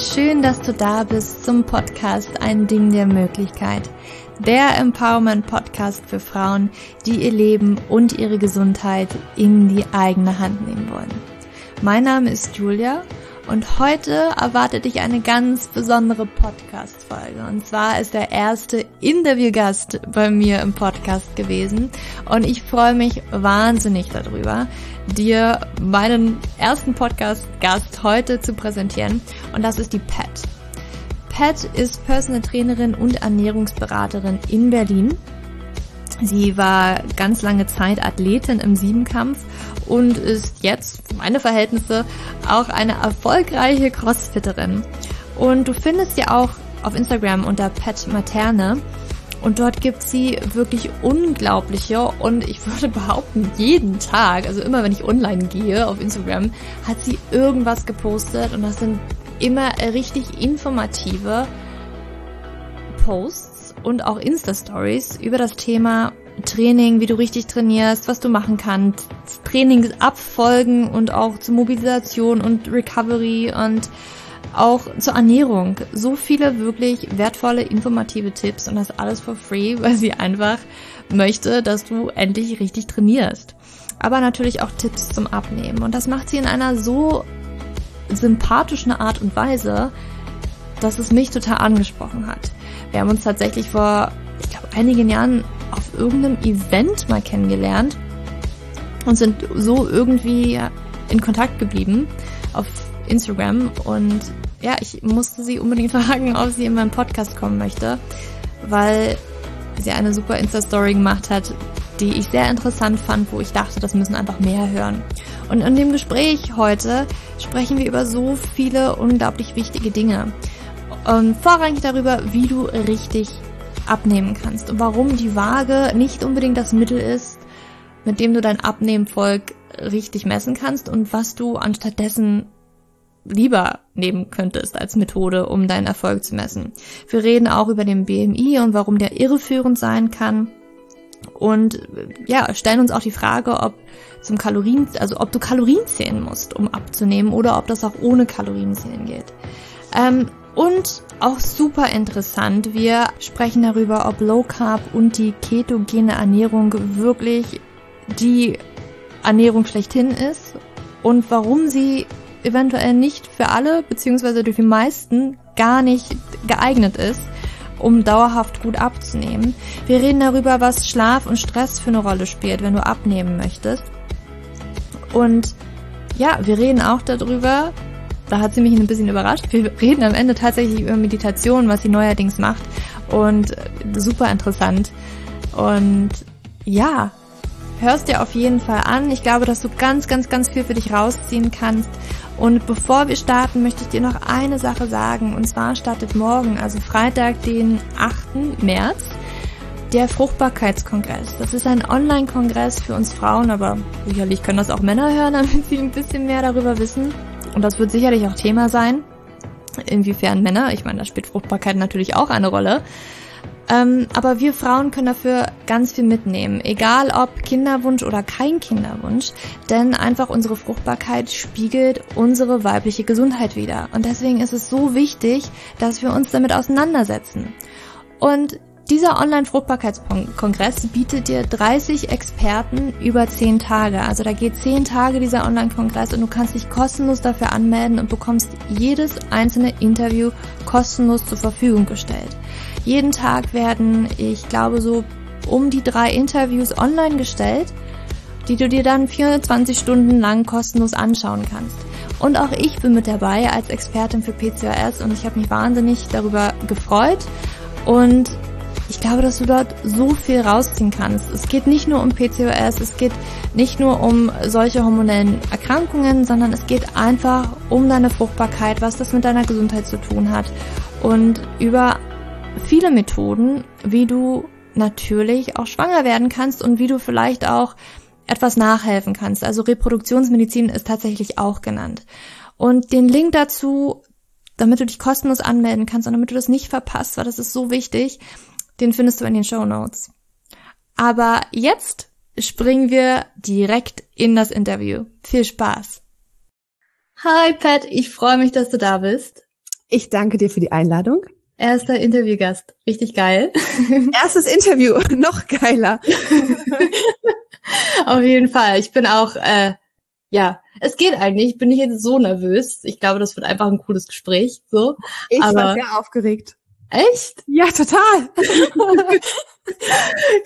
schön, dass du da bist zum Podcast Ein Ding der Möglichkeit. Der Empowerment Podcast für Frauen, die ihr Leben und ihre Gesundheit in die eigene Hand nehmen wollen. Mein Name ist Julia und heute erwartet dich eine ganz besondere Podcast-Folge. Und zwar ist der erste Interviewgast bei mir im Podcast gewesen. Und ich freue mich wahnsinnig darüber, dir meinen ersten Podcast-Gast heute zu präsentieren. Und das ist die Pat. Pat ist Personal Trainerin und Ernährungsberaterin in Berlin. Sie war ganz lange Zeit Athletin im Siebenkampf und ist jetzt, für meine Verhältnisse, auch eine erfolgreiche Crossfitterin. Und du findest sie auch auf Instagram unter Pat Materne. Und dort gibt sie wirklich unglaubliche und ich würde behaupten, jeden Tag, also immer wenn ich online gehe auf Instagram, hat sie irgendwas gepostet und das sind immer richtig informative Posts und auch Insta-Stories über das Thema Training, wie du richtig trainierst, was du machen kannst, Trainingsabfolgen und auch zur Mobilisation und Recovery und auch zur Ernährung. So viele wirklich wertvolle, informative Tipps und das alles for free, weil sie einfach möchte, dass du endlich richtig trainierst. Aber natürlich auch Tipps zum Abnehmen. Und das macht sie in einer so sympathischen Art und Weise, dass es mich total angesprochen hat. Wir haben uns tatsächlich vor, ich glaube, einigen Jahren auf irgendeinem Event mal kennengelernt und sind so irgendwie in Kontakt geblieben auf Instagram und ja, ich musste sie unbedingt fragen, ob sie in meinen Podcast kommen möchte, weil sie eine super Insta-Story gemacht hat, die ich sehr interessant fand, wo ich dachte, das müssen einfach mehr hören. Und in dem Gespräch heute sprechen wir über so viele unglaublich wichtige Dinge. Und vorrangig darüber, wie du richtig abnehmen kannst und warum die Waage nicht unbedingt das Mittel ist, mit dem du dein Abnehmenvolk richtig messen kannst und was du anstattdessen lieber nehmen könntest als Methode, um deinen Erfolg zu messen. Wir reden auch über den BMI und warum der irreführend sein kann. Und ja, stellen uns auch die Frage, ob zum Kalorien, also ob du Kalorien zählen musst, um abzunehmen, oder ob das auch ohne Kalorien zählen geht. Ähm, und auch super interessant, wir sprechen darüber, ob Low Carb und die ketogene Ernährung wirklich die Ernährung schlechthin ist und warum sie eventuell nicht für alle, beziehungsweise durch die meisten gar nicht geeignet ist, um dauerhaft gut abzunehmen. Wir reden darüber, was Schlaf und Stress für eine Rolle spielt, wenn du abnehmen möchtest. Und ja, wir reden auch darüber, da hat sie mich ein bisschen überrascht. Wir reden am Ende tatsächlich über Meditation, was sie neuerdings macht. Und super interessant. Und ja, hörst dir auf jeden Fall an. Ich glaube, dass du ganz, ganz, ganz viel für dich rausziehen kannst. Und bevor wir starten, möchte ich dir noch eine Sache sagen. Und zwar startet morgen, also Freitag, den 8. März, der Fruchtbarkeitskongress. Das ist ein Online-Kongress für uns Frauen, aber sicherlich können das auch Männer hören, damit sie ein bisschen mehr darüber wissen. Und das wird sicherlich auch Thema sein. Inwiefern Männer, ich meine, da spielt Fruchtbarkeit natürlich auch eine Rolle. Ähm, aber wir Frauen können dafür ganz viel mitnehmen, egal ob Kinderwunsch oder kein Kinderwunsch, denn einfach unsere Fruchtbarkeit spiegelt unsere weibliche Gesundheit wider. Und deswegen ist es so wichtig, dass wir uns damit auseinandersetzen. Und dieser Online-Fruchtbarkeitskongress bietet dir 30 Experten über 10 Tage. Also da geht 10 Tage dieser Online-Kongress und du kannst dich kostenlos dafür anmelden und bekommst jedes einzelne Interview kostenlos zur Verfügung gestellt. Jeden Tag werden, ich glaube, so um die drei Interviews online gestellt, die du dir dann 24 Stunden lang kostenlos anschauen kannst. Und auch ich bin mit dabei als Expertin für PCOS und ich habe mich wahnsinnig darüber gefreut und ich glaube, dass du dort so viel rausziehen kannst. Es geht nicht nur um PCOS, es geht nicht nur um solche hormonellen Erkrankungen, sondern es geht einfach um deine Fruchtbarkeit, was das mit deiner Gesundheit zu tun hat und über viele Methoden, wie du natürlich auch schwanger werden kannst und wie du vielleicht auch etwas nachhelfen kannst. Also Reproduktionsmedizin ist tatsächlich auch genannt. Und den Link dazu, damit du dich kostenlos anmelden kannst und damit du das nicht verpasst, weil das ist so wichtig, den findest du in den Show Notes. Aber jetzt springen wir direkt in das Interview. Viel Spaß! Hi Pat, ich freue mich, dass du da bist. Ich danke dir für die Einladung. Erster Interviewgast. Richtig geil. Erstes Interview. Noch geiler. Auf jeden Fall. Ich bin auch, äh, ja, es geht eigentlich. Ich bin nicht jetzt so nervös. Ich glaube, das wird einfach ein cooles Gespräch. So. Ich Aber, war sehr aufgeregt. Echt? Ja, total.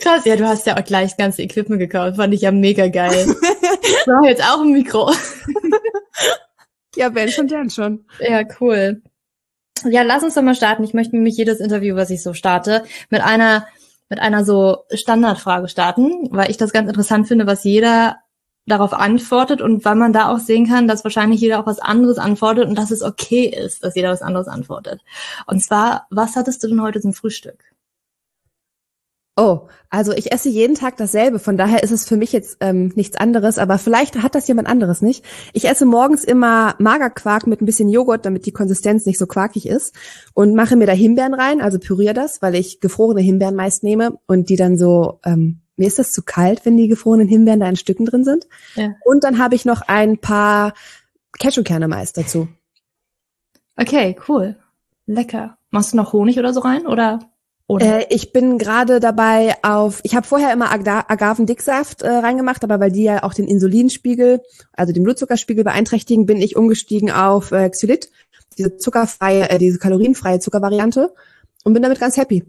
Krass, ja, du hast ja auch gleich das ganze Equipment gekauft. Fand ich ja mega geil. Ich brauche jetzt auch ein Mikro. ja, wenn schon, dann schon. Ja, cool. Ja, lass uns doch mal starten. Ich möchte nämlich jedes Interview, was ich so starte, mit einer mit einer so Standardfrage starten, weil ich das ganz interessant finde, was jeder darauf antwortet und weil man da auch sehen kann, dass wahrscheinlich jeder auch was anderes antwortet und dass es okay ist, dass jeder was anderes antwortet. Und zwar, was hattest du denn heute zum Frühstück? Oh, also ich esse jeden Tag dasselbe, von daher ist es für mich jetzt ähm, nichts anderes, aber vielleicht hat das jemand anderes nicht. Ich esse morgens immer Magerquark mit ein bisschen Joghurt, damit die Konsistenz nicht so quarkig ist und mache mir da Himbeeren rein, also püriere das, weil ich gefrorene Himbeeren meist nehme und die dann so, ähm, mir ist das zu kalt, wenn die gefrorenen Himbeeren da in Stücken drin sind. Ja. Und dann habe ich noch ein paar Cashewkerne meist dazu. Okay, cool. Lecker. Machst du noch Honig oder so rein oder? Äh, ich bin gerade dabei auf, ich habe vorher immer Aga Agavendicksaft äh, reingemacht, aber weil die ja auch den Insulinspiegel, also den Blutzuckerspiegel beeinträchtigen, bin ich umgestiegen auf äh, Xylit, diese zuckerfreie, äh, diese kalorienfreie Zuckervariante und bin damit ganz happy.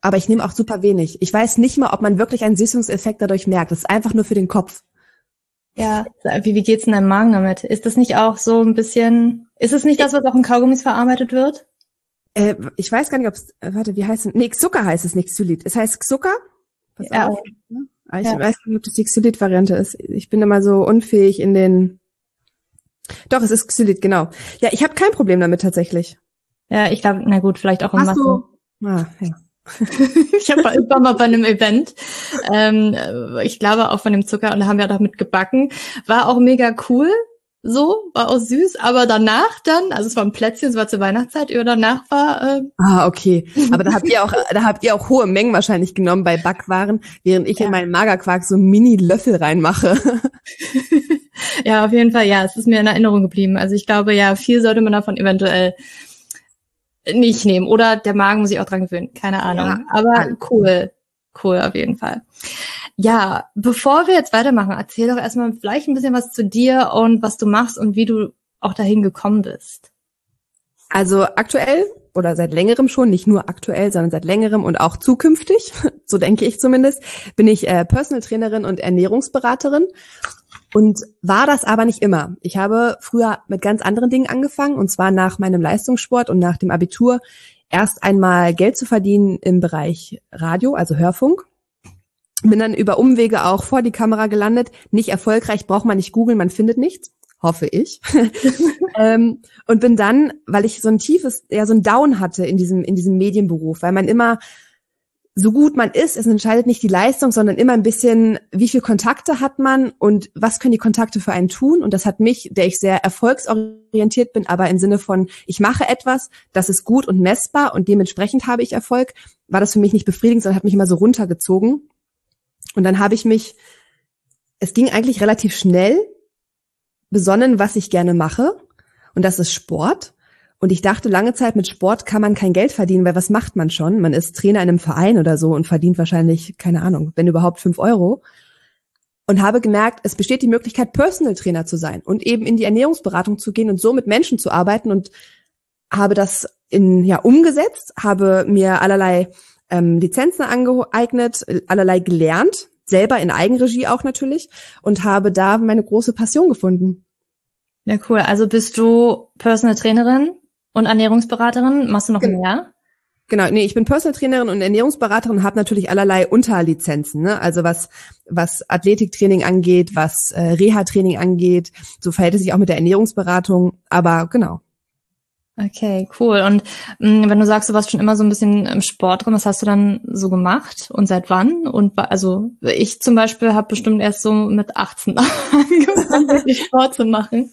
Aber ich nehme auch super wenig. Ich weiß nicht mal, ob man wirklich einen Süßungseffekt dadurch merkt. Das ist einfach nur für den Kopf. Ja, wie, wie geht's in deinem Magen damit? Ist das nicht auch so ein bisschen, ist es nicht das, was auch in Kaugummis verarbeitet wird? Äh, ich weiß gar nicht, ob es, äh, warte, wie heißt es? Nee, Zucker heißt es nicht, Xylit. Es heißt Zucker. Ja. auf. Ne? Ich ja. weiß nicht, ob das die Xylit-Variante ist. Ich bin immer so unfähig in den. Doch, es ist Xylit, genau. Ja, ich habe kein Problem damit tatsächlich. Ja, ich glaube, na gut, vielleicht auch im Massen. Ah, ja. ich hab, war mal bei einem Event, ähm, ich glaube auch von dem Zucker und da haben wir damit gebacken. War auch mega cool, so, war auch süß, aber danach dann, also es war ein Plätzchen, es war zur Weihnachtszeit, über danach war. Äh ah, okay. Aber da habt ihr auch, da habt ihr auch hohe Mengen wahrscheinlich genommen bei Backwaren, während ich ja. in meinen Magerquark so Mini-Löffel reinmache. ja, auf jeden Fall, ja, es ist mir in Erinnerung geblieben. Also ich glaube, ja, viel sollte man davon eventuell nicht nehmen. Oder der Magen muss sich auch dran gewöhnen, keine Ahnung. Ja. Aber cool, cool auf jeden Fall. Ja, bevor wir jetzt weitermachen, erzähl doch erstmal vielleicht ein bisschen was zu dir und was du machst und wie du auch dahin gekommen bist. Also aktuell oder seit längerem schon, nicht nur aktuell, sondern seit längerem und auch zukünftig, so denke ich zumindest, bin ich äh, Personal Trainerin und Ernährungsberaterin und war das aber nicht immer. Ich habe früher mit ganz anderen Dingen angefangen und zwar nach meinem Leistungssport und nach dem Abitur erst einmal Geld zu verdienen im Bereich Radio, also Hörfunk bin dann über Umwege auch vor die Kamera gelandet. Nicht erfolgreich, braucht man nicht googeln, man findet nichts. Hoffe ich. ähm, und bin dann, weil ich so ein tiefes, ja, so ein Down hatte in diesem, in diesem Medienberuf, weil man immer so gut man ist, es entscheidet nicht die Leistung, sondern immer ein bisschen, wie viel Kontakte hat man und was können die Kontakte für einen tun. Und das hat mich, der ich sehr erfolgsorientiert bin, aber im Sinne von, ich mache etwas, das ist gut und messbar und dementsprechend habe ich Erfolg, war das für mich nicht befriedigend, sondern hat mich immer so runtergezogen. Und dann habe ich mich, es ging eigentlich relativ schnell, besonnen, was ich gerne mache. Und das ist Sport. Und ich dachte lange Zeit, mit Sport kann man kein Geld verdienen, weil was macht man schon? Man ist Trainer in einem Verein oder so und verdient wahrscheinlich, keine Ahnung, wenn überhaupt fünf Euro. Und habe gemerkt, es besteht die Möglichkeit, Personal Trainer zu sein und eben in die Ernährungsberatung zu gehen und so mit Menschen zu arbeiten und habe das in, ja, umgesetzt, habe mir allerlei ähm, Lizenzen angeeignet, allerlei gelernt, selber in Eigenregie auch natürlich und habe da meine große Passion gefunden. Ja, cool. Also bist du Personal Trainerin und Ernährungsberaterin? Machst du noch genau. mehr? Genau, nee, ich bin Personal Trainerin und Ernährungsberaterin habe natürlich allerlei Unterlizenzen, ne? Also was was Athletiktraining angeht, was äh, Reha-Training angeht, so verhält es sich auch mit der Ernährungsberatung, aber genau. Okay, cool. Und mh, mm, wenn du sagst, du warst schon immer so ein bisschen im Sport drin, was hast du dann so gemacht und seit wann? Und also ich zum Beispiel habe bestimmt erst so mit 18 angefangen, Sport zu machen.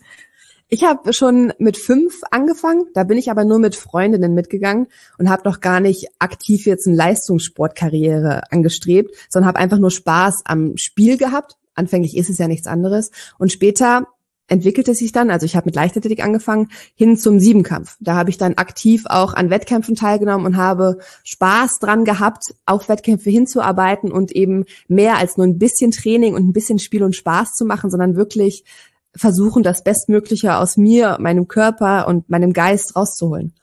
Ich habe schon mit fünf angefangen, da bin ich aber nur mit Freundinnen mitgegangen und habe noch gar nicht aktiv jetzt eine Leistungssportkarriere angestrebt, sondern habe einfach nur Spaß am Spiel gehabt. Anfänglich ist es ja nichts anderes. Und später entwickelte sich dann, also ich habe mit Leichtathletik angefangen, hin zum Siebenkampf. Da habe ich dann aktiv auch an Wettkämpfen teilgenommen und habe Spaß dran gehabt, auf Wettkämpfe hinzuarbeiten und eben mehr als nur ein bisschen Training und ein bisschen Spiel und Spaß zu machen, sondern wirklich versuchen, das Bestmögliche aus mir, meinem Körper und meinem Geist rauszuholen.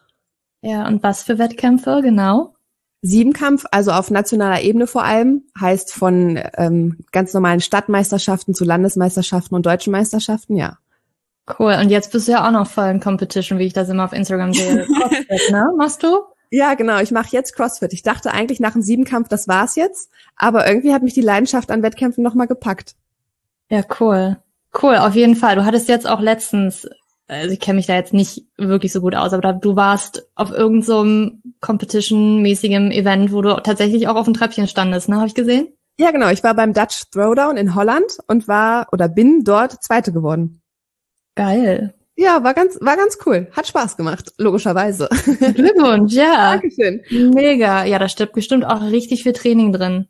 Ja, und was für Wettkämpfe genau? Siebenkampf, also auf nationaler Ebene vor allem, heißt von ähm, ganz normalen Stadtmeisterschaften zu Landesmeisterschaften und deutschen Meisterschaften, ja. Cool. Und jetzt bist du ja auch noch voll in Competition, wie ich das immer auf Instagram sehe. CrossFit, ne? Machst du? Ja, genau. Ich mache jetzt CrossFit. Ich dachte eigentlich nach dem Siebenkampf, das war's jetzt. Aber irgendwie hat mich die Leidenschaft an Wettkämpfen nochmal gepackt. Ja, cool. Cool, auf jeden Fall. Du hattest jetzt auch letztens also ich kenne mich da jetzt nicht wirklich so gut aus, aber du warst auf irgendeinem so Competition-mäßigem Event, wo du tatsächlich auch auf dem Treppchen standest, ne? Habe ich gesehen? Ja, genau. Ich war beim Dutch Throwdown in Holland und war oder bin dort Zweite geworden. Geil. Ja, war ganz, war ganz cool. Hat Spaß gemacht, logischerweise. Glückwunsch, ja. Dankeschön. Mega. Ja, da steckt bestimmt auch richtig viel Training drin.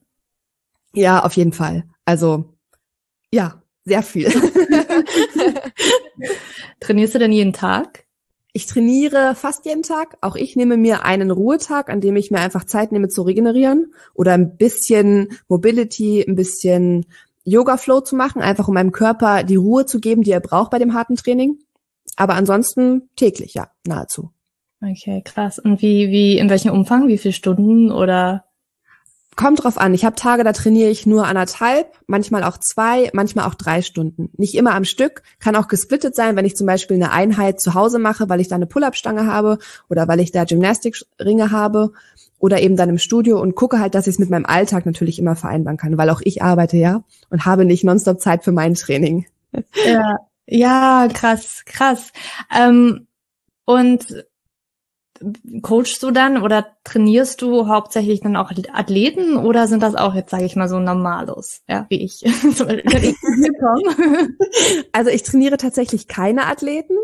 Ja, auf jeden Fall. Also, ja, sehr viel. Trainierst du denn jeden Tag? Ich trainiere fast jeden Tag. Auch ich nehme mir einen Ruhetag, an dem ich mir einfach Zeit nehme zu regenerieren oder ein bisschen Mobility, ein bisschen Yoga Flow zu machen, einfach um meinem Körper die Ruhe zu geben, die er braucht bei dem harten Training. Aber ansonsten täglich, ja, nahezu. Okay, krass. Und wie, wie, in welchem Umfang? Wie viele Stunden oder? Kommt drauf an. Ich habe Tage, da trainiere ich nur anderthalb, manchmal auch zwei, manchmal auch drei Stunden. Nicht immer am Stück, kann auch gesplittet sein, wenn ich zum Beispiel eine Einheit zu Hause mache, weil ich da eine Pull-up-Stange habe oder weil ich da Gymnastikringe habe oder eben dann im Studio und gucke halt, dass ich es mit meinem Alltag natürlich immer vereinbaren kann, weil auch ich arbeite ja und habe nicht nonstop Zeit für mein Training. Ja, ja, krass, krass. Ähm, und coachst du dann oder trainierst du hauptsächlich dann auch Athleten oder sind das auch jetzt, sage ich mal, so Normalos, ja, wie ich? also ich trainiere tatsächlich keine Athleten.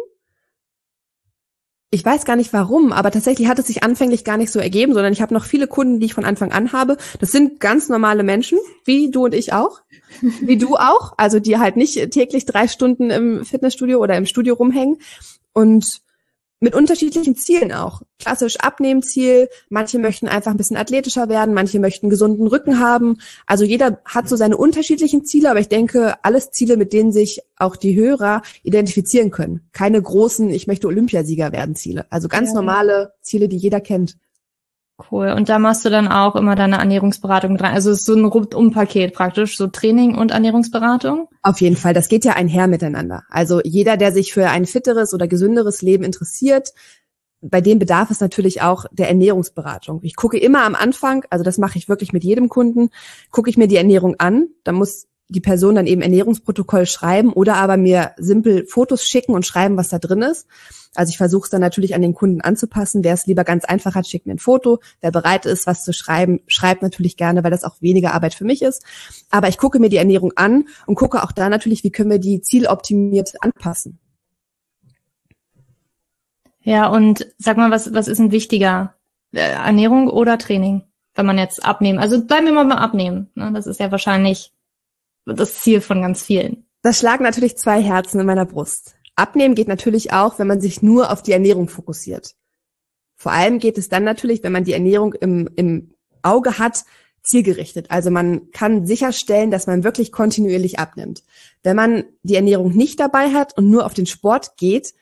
Ich weiß gar nicht warum, aber tatsächlich hat es sich anfänglich gar nicht so ergeben, sondern ich habe noch viele Kunden, die ich von Anfang an habe. Das sind ganz normale Menschen, wie du und ich auch, wie du auch, also die halt nicht täglich drei Stunden im Fitnessstudio oder im Studio rumhängen. Und mit unterschiedlichen Zielen auch. Klassisch Abnehmziel, manche möchten einfach ein bisschen athletischer werden, manche möchten gesunden Rücken haben. Also jeder hat so seine unterschiedlichen Ziele, aber ich denke, alles Ziele, mit denen sich auch die Hörer identifizieren können. Keine großen, ich möchte Olympiasieger werden Ziele. Also ganz ja. normale Ziele, die jeder kennt. Cool. Und da machst du dann auch immer deine Ernährungsberatung dran. Also es ist so ein Rundum-Paket praktisch, so Training und Ernährungsberatung? Auf jeden Fall. Das geht ja einher miteinander. Also jeder, der sich für ein fitteres oder gesünderes Leben interessiert, bei dem bedarf es natürlich auch der Ernährungsberatung. Ich gucke immer am Anfang, also das mache ich wirklich mit jedem Kunden, gucke ich mir die Ernährung an. Da muss die Person dann eben Ernährungsprotokoll schreiben oder aber mir simpel Fotos schicken und schreiben, was da drin ist. Also ich versuche es dann natürlich an den Kunden anzupassen. Wer es lieber ganz einfach hat, schickt mir ein Foto. Wer bereit ist, was zu schreiben, schreibt natürlich gerne, weil das auch weniger Arbeit für mich ist. Aber ich gucke mir die Ernährung an und gucke auch da natürlich, wie können wir die zieloptimiert anpassen. Ja, und sag mal, was, was ist denn wichtiger? Äh, Ernährung oder Training? Wenn man jetzt abnehmen. Also bleiben wir mal beim Abnehmen. Ne? Das ist ja wahrscheinlich das Ziel von ganz vielen. Das schlagen natürlich zwei Herzen in meiner Brust. Abnehmen geht natürlich auch, wenn man sich nur auf die Ernährung fokussiert. Vor allem geht es dann natürlich, wenn man die Ernährung im, im Auge hat, zielgerichtet. Also man kann sicherstellen, dass man wirklich kontinuierlich abnimmt. Wenn man die Ernährung nicht dabei hat und nur auf den Sport geht,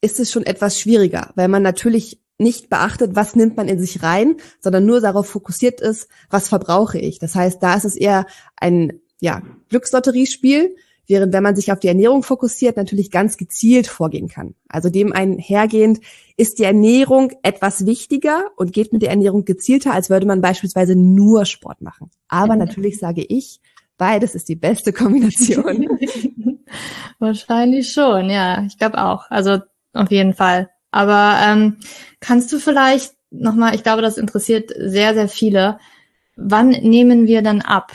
ist es schon etwas schwieriger, weil man natürlich nicht beachtet, was nimmt man in sich rein, sondern nur darauf fokussiert ist, was verbrauche ich. Das heißt, da ist es eher ein ja, Glückslotteriespiel, während wenn man sich auf die Ernährung fokussiert, natürlich ganz gezielt vorgehen kann. Also dem einhergehend ist die Ernährung etwas wichtiger und geht mit der Ernährung gezielter, als würde man beispielsweise nur Sport machen. Aber natürlich sage ich, beides ist die beste Kombination. Wahrscheinlich schon, ja, ich glaube auch. Also auf jeden Fall. Aber ähm, kannst du vielleicht nochmal, ich glaube, das interessiert sehr, sehr viele, wann nehmen wir dann ab?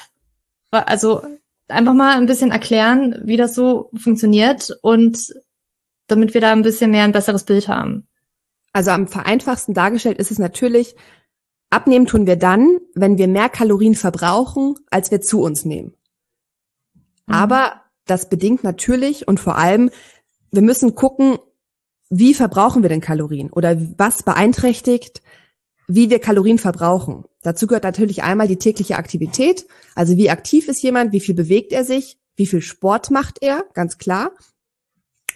Also einfach mal ein bisschen erklären, wie das so funktioniert und damit wir da ein bisschen mehr ein besseres Bild haben. Also am vereinfachsten dargestellt ist es natürlich, abnehmen tun wir dann, wenn wir mehr Kalorien verbrauchen, als wir zu uns nehmen. Mhm. Aber das bedingt natürlich und vor allem, wir müssen gucken, wie verbrauchen wir denn Kalorien oder was beeinträchtigt, wie wir Kalorien verbrauchen. Dazu gehört natürlich einmal die tägliche Aktivität, also wie aktiv ist jemand, wie viel bewegt er sich, wie viel Sport macht er, ganz klar.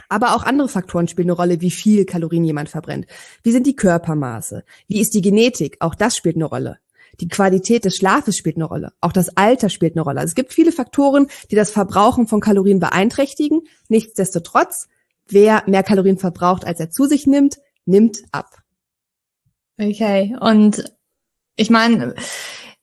Aber auch andere Faktoren spielen eine Rolle, wie viel Kalorien jemand verbrennt. Wie sind die Körpermaße? Wie ist die Genetik? Auch das spielt eine Rolle. Die Qualität des Schlafes spielt eine Rolle. Auch das Alter spielt eine Rolle. Also es gibt viele Faktoren, die das Verbrauchen von Kalorien beeinträchtigen. Nichtsdestotrotz, wer mehr Kalorien verbraucht, als er zu sich nimmt, nimmt ab. Okay. Und ich meine,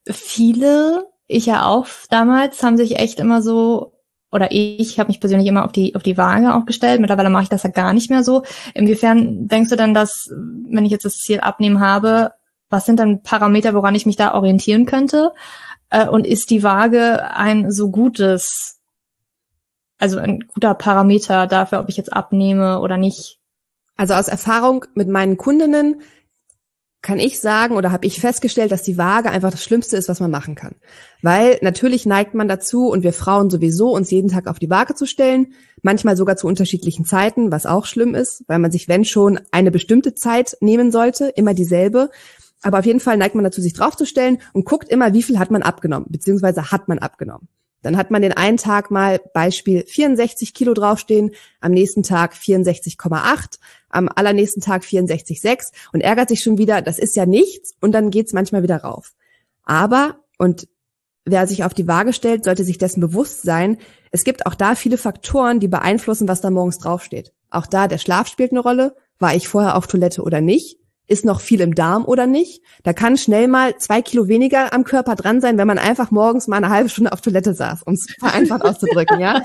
viele, ich ja auch damals, haben sich echt immer so oder ich habe mich persönlich immer auf die auf die Waage auch gestellt. Mittlerweile mache ich das ja gar nicht mehr so. Inwiefern denkst du denn, dass wenn ich jetzt das Ziel abnehmen habe, was sind dann Parameter, woran ich mich da orientieren könnte? Äh, und ist die Waage ein so gutes, also ein guter Parameter dafür, ob ich jetzt abnehme oder nicht? Also aus Erfahrung mit meinen Kundinnen kann ich sagen oder habe ich festgestellt, dass die Waage einfach das Schlimmste ist, was man machen kann. Weil natürlich neigt man dazu und wir Frauen sowieso, uns jeden Tag auf die Waage zu stellen, manchmal sogar zu unterschiedlichen Zeiten, was auch schlimm ist, weil man sich, wenn schon, eine bestimmte Zeit nehmen sollte, immer dieselbe. Aber auf jeden Fall neigt man dazu, sich draufzustellen und guckt immer, wie viel hat man abgenommen, beziehungsweise hat man abgenommen. Dann hat man den einen Tag mal Beispiel 64 Kilo draufstehen, am nächsten Tag 64,8, am allernächsten Tag 64,6 und ärgert sich schon wieder, das ist ja nichts und dann geht's manchmal wieder rauf. Aber, und wer sich auf die Waage stellt, sollte sich dessen bewusst sein, es gibt auch da viele Faktoren, die beeinflussen, was da morgens draufsteht. Auch da, der Schlaf spielt eine Rolle. War ich vorher auf Toilette oder nicht? Ist noch viel im Darm oder nicht. Da kann schnell mal zwei Kilo weniger am Körper dran sein, wenn man einfach morgens mal eine halbe Stunde auf Toilette saß, um es vereinfacht auszudrücken, ja.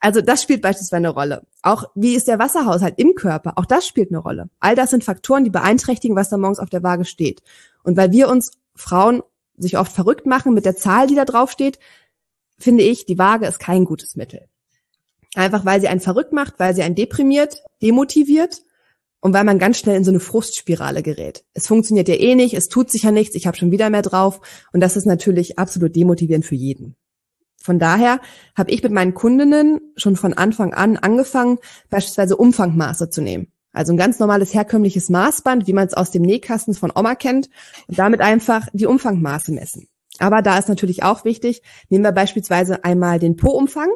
Also das spielt beispielsweise eine Rolle. Auch wie ist der Wasserhaushalt im Körper? Auch das spielt eine Rolle. All das sind Faktoren, die beeinträchtigen, was da morgens auf der Waage steht. Und weil wir uns Frauen sich oft verrückt machen mit der Zahl, die da drauf steht, finde ich, die Waage ist kein gutes Mittel. Einfach weil sie einen verrückt macht, weil sie einen deprimiert, demotiviert und weil man ganz schnell in so eine Frustspirale gerät. Es funktioniert ja eh nicht, es tut sich ja nichts, ich habe schon wieder mehr drauf und das ist natürlich absolut demotivierend für jeden. Von daher habe ich mit meinen Kundinnen schon von Anfang an angefangen, beispielsweise Umfangmaße zu nehmen. Also ein ganz normales herkömmliches Maßband, wie man es aus dem Nähkasten von Oma kennt, und damit einfach die Umfangmaße messen. Aber da ist natürlich auch wichtig, nehmen wir beispielsweise einmal den Po-Umfang.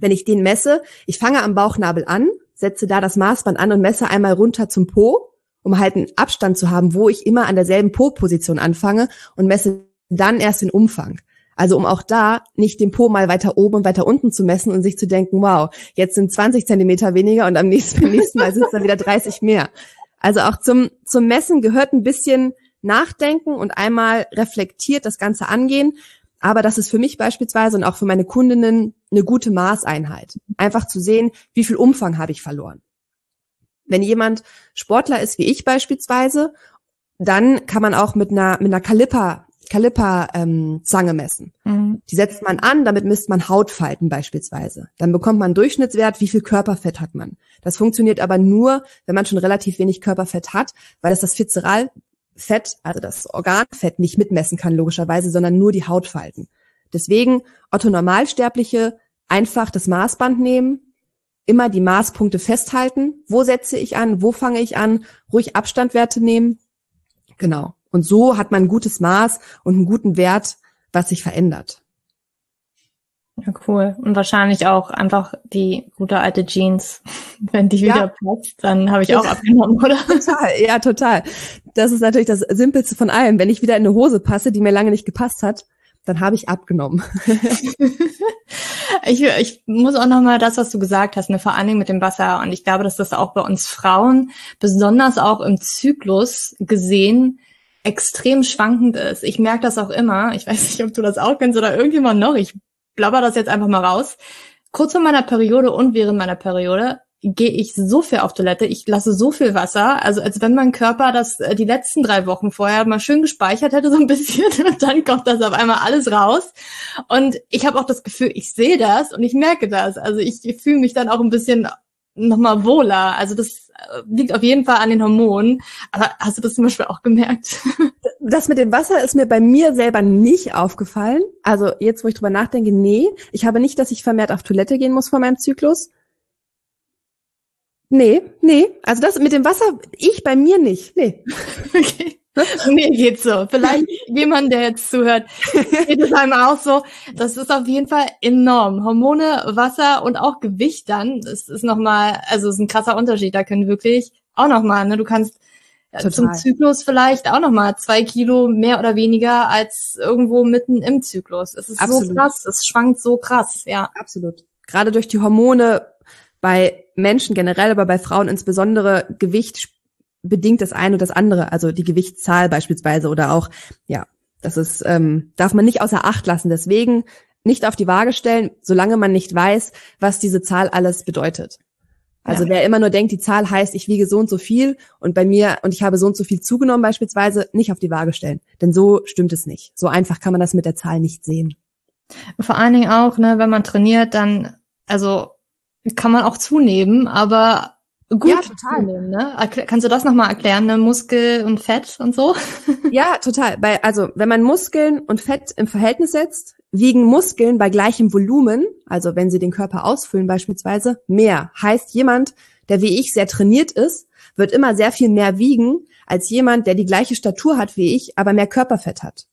Wenn ich den messe, ich fange am Bauchnabel an, setze da das Maßband an und messe einmal runter zum Po, um halt einen Abstand zu haben, wo ich immer an derselben Po-Position anfange und messe dann erst den Umfang. Also um auch da nicht den Po mal weiter oben und weiter unten zu messen und sich zu denken, wow, jetzt sind 20 Zentimeter weniger und am nächsten, beim nächsten Mal sind es dann wieder 30 mehr. Also auch zum, zum Messen gehört ein bisschen nachdenken und einmal reflektiert das Ganze angehen. Aber das ist für mich beispielsweise und auch für meine Kundinnen eine gute Maßeinheit. Einfach zu sehen, wie viel Umfang habe ich verloren. Wenn jemand Sportler ist, wie ich beispielsweise, dann kann man auch mit einer, mit einer Kaliper, Kaliper ähm, Zange messen. Mhm. Die setzt man an, damit misst man Hautfalten beispielsweise. Dann bekommt man einen Durchschnittswert, wie viel Körperfett hat man. Das funktioniert aber nur, wenn man schon relativ wenig Körperfett hat, weil es das Viszeral Fett, also das Organfett nicht mitmessen kann, logischerweise, sondern nur die Hautfalten. Deswegen Otto Normalsterbliche einfach das Maßband nehmen, immer die Maßpunkte festhalten. Wo setze ich an? Wo fange ich an? Ruhig Abstandwerte nehmen. Genau. Und so hat man ein gutes Maß und einen guten Wert, was sich verändert. Ja, cool. Und wahrscheinlich auch einfach die gute alte Jeans. Wenn die ja. wieder passt, dann habe ich auch abgenommen, oder? Total, ja, total. Das ist natürlich das Simpelste von allem. Wenn ich wieder in eine Hose passe, die mir lange nicht gepasst hat, dann habe ich abgenommen. ich, ich muss auch nochmal das, was du gesagt hast, eine Vereinigung mit dem Wasser. Und ich glaube, dass das auch bei uns Frauen, besonders auch im Zyklus gesehen, extrem schwankend ist. Ich merke das auch immer. Ich weiß nicht, ob du das auch kennst oder irgendjemand noch. Ich blabber das jetzt einfach mal raus. Kurz vor meiner Periode und während meiner Periode gehe ich so viel auf Toilette, ich lasse so viel Wasser, also als wenn mein Körper das äh, die letzten drei Wochen vorher mal schön gespeichert hätte so ein bisschen und dann kommt das auf einmal alles raus. Und ich habe auch das Gefühl, ich sehe das und ich merke das, also ich, ich fühle mich dann auch ein bisschen nochmal wohler, also das äh, liegt auf jeden Fall an den Hormonen, aber hast du das zum Beispiel auch gemerkt? das mit dem Wasser ist mir bei mir selber nicht aufgefallen. Also jetzt, wo ich drüber nachdenke, nee. Ich habe nicht, dass ich vermehrt auf Toilette gehen muss vor meinem Zyklus. Nee, nee. Also das mit dem Wasser, ich bei mir nicht. Nee. Okay. Mir geht's so. Vielleicht jemand, der jetzt zuhört, geht es einem auch so. Das ist auf jeden Fall enorm. Hormone, Wasser und auch Gewicht dann. Das ist nochmal, also ist ein krasser Unterschied. Da können wirklich auch nochmal, ne, du kannst Total. zum Zyklus vielleicht auch nochmal zwei Kilo mehr oder weniger als irgendwo mitten im Zyklus. Es ist Absolut. so krass. Es schwankt so krass, ja. Absolut. Gerade durch die Hormone bei Menschen generell, aber bei Frauen insbesondere Gewicht bedingt das eine und das andere, also die Gewichtszahl beispielsweise oder auch, ja, das ist, ähm, darf man nicht außer Acht lassen. Deswegen nicht auf die Waage stellen, solange man nicht weiß, was diese Zahl alles bedeutet. Also ja. wer immer nur denkt, die Zahl heißt, ich wiege so und so viel und bei mir und ich habe so und so viel zugenommen beispielsweise, nicht auf die Waage stellen. Denn so stimmt es nicht. So einfach kann man das mit der Zahl nicht sehen. Vor allen Dingen auch, ne, wenn man trainiert, dann, also kann man auch zunehmen, aber gut ja, total. zunehmen, ne? Kannst du das nochmal erklären, ne? Muskel und Fett und so? ja, total. Bei, also wenn man Muskeln und Fett im Verhältnis setzt, wiegen Muskeln bei gleichem Volumen, also wenn sie den Körper ausfüllen beispielsweise, mehr. Heißt, jemand, der wie ich sehr trainiert ist, wird immer sehr viel mehr wiegen als jemand, der die gleiche Statur hat wie ich, aber mehr Körperfett hat.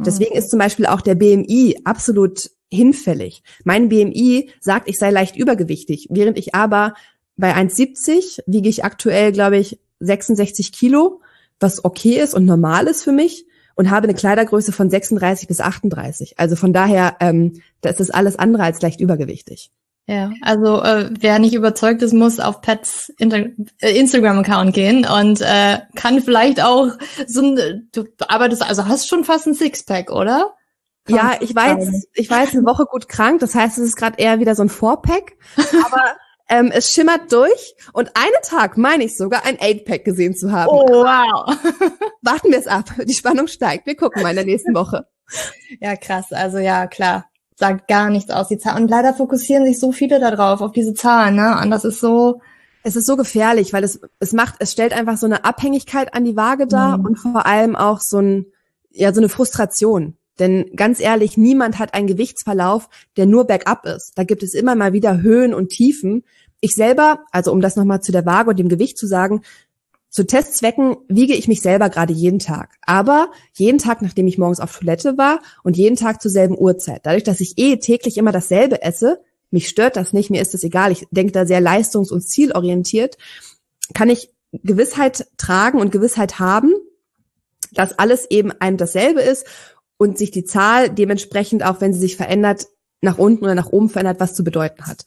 Deswegen ist zum Beispiel auch der BMI absolut hinfällig. Mein BMI sagt, ich sei leicht übergewichtig, während ich aber bei 1,70 wiege ich aktuell, glaube ich, 66 Kilo, was okay ist und normal ist für mich und habe eine Kleidergröße von 36 bis 38. Also von daher, ähm, das ist alles andere als leicht übergewichtig. Ja, also äh, wer nicht überzeugt ist, muss auf Pets äh, Instagram-Account gehen und äh, kann vielleicht auch so ein, du arbeitest, also hast schon fast ein Sixpack, oder? ja, ich war jetzt, ich war jetzt eine Woche gut krank, das heißt, es ist gerade eher wieder so ein Four-Pack, aber ähm, es schimmert durch und einen Tag meine ich sogar ein Eight-Pack gesehen zu haben. Oh, wow. Warten wir es ab. Die Spannung steigt. Wir gucken mal in der nächsten Woche. Ja, krass. Also ja, klar sagt gar nichts aus, die Zahlen. Und leider fokussieren sich so viele darauf, auf diese Zahlen, ne? Und das ist so. Es ist so gefährlich, weil es, es macht, es stellt einfach so eine Abhängigkeit an die Waage dar mhm. und vor allem auch so ein, ja, so eine Frustration. Denn ganz ehrlich, niemand hat einen Gewichtsverlauf, der nur bergab ist. Da gibt es immer mal wieder Höhen und Tiefen. Ich selber, also um das nochmal zu der Waage und dem Gewicht zu sagen, zu Testzwecken wiege ich mich selber gerade jeden Tag. Aber jeden Tag, nachdem ich morgens auf Toilette war und jeden Tag zur selben Uhrzeit. Dadurch, dass ich eh täglich immer dasselbe esse, mich stört das nicht, mir ist das egal. Ich denke da sehr leistungs- und zielorientiert, kann ich Gewissheit tragen und Gewissheit haben, dass alles eben einem dasselbe ist und sich die Zahl dementsprechend, auch wenn sie sich verändert, nach unten oder nach oben verändert, was zu bedeuten hat.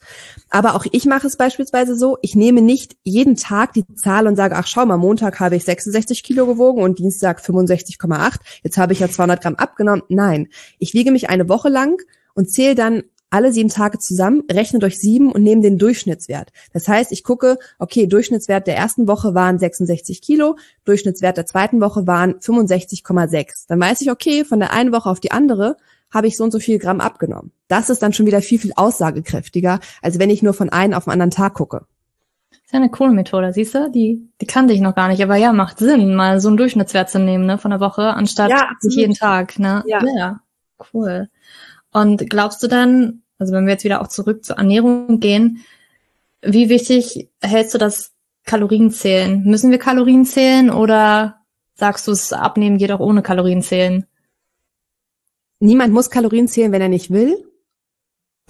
Aber auch ich mache es beispielsweise so, ich nehme nicht jeden Tag die Zahl und sage, ach schau mal, Montag habe ich 66 Kilo gewogen und Dienstag 65,8, jetzt habe ich ja 200 Gramm abgenommen. Nein, ich wiege mich eine Woche lang und zähle dann alle sieben Tage zusammen, rechne durch sieben und nehme den Durchschnittswert. Das heißt, ich gucke, okay, Durchschnittswert der ersten Woche waren 66 Kilo, Durchschnittswert der zweiten Woche waren 65,6. Dann weiß ich, okay, von der einen Woche auf die andere habe ich so und so viel Gramm abgenommen. Das ist dann schon wieder viel, viel aussagekräftiger, als wenn ich nur von einem auf den anderen Tag gucke. Das ist ja eine coole Methode, siehst du? Die, die kannte ich noch gar nicht. Aber ja, macht Sinn, mal so einen Durchschnittswert zu nehmen, ne, von der Woche, anstatt ja, sich jeden Tag, ne? Ja. ja. Cool. Und glaubst du dann, also wenn wir jetzt wieder auch zurück zur Ernährung gehen, wie wichtig hältst du das Kalorienzählen? Müssen wir Kalorien zählen oder sagst du es abnehmen geht auch ohne Kalorien zählen? niemand muss Kalorien zählen, wenn er nicht will.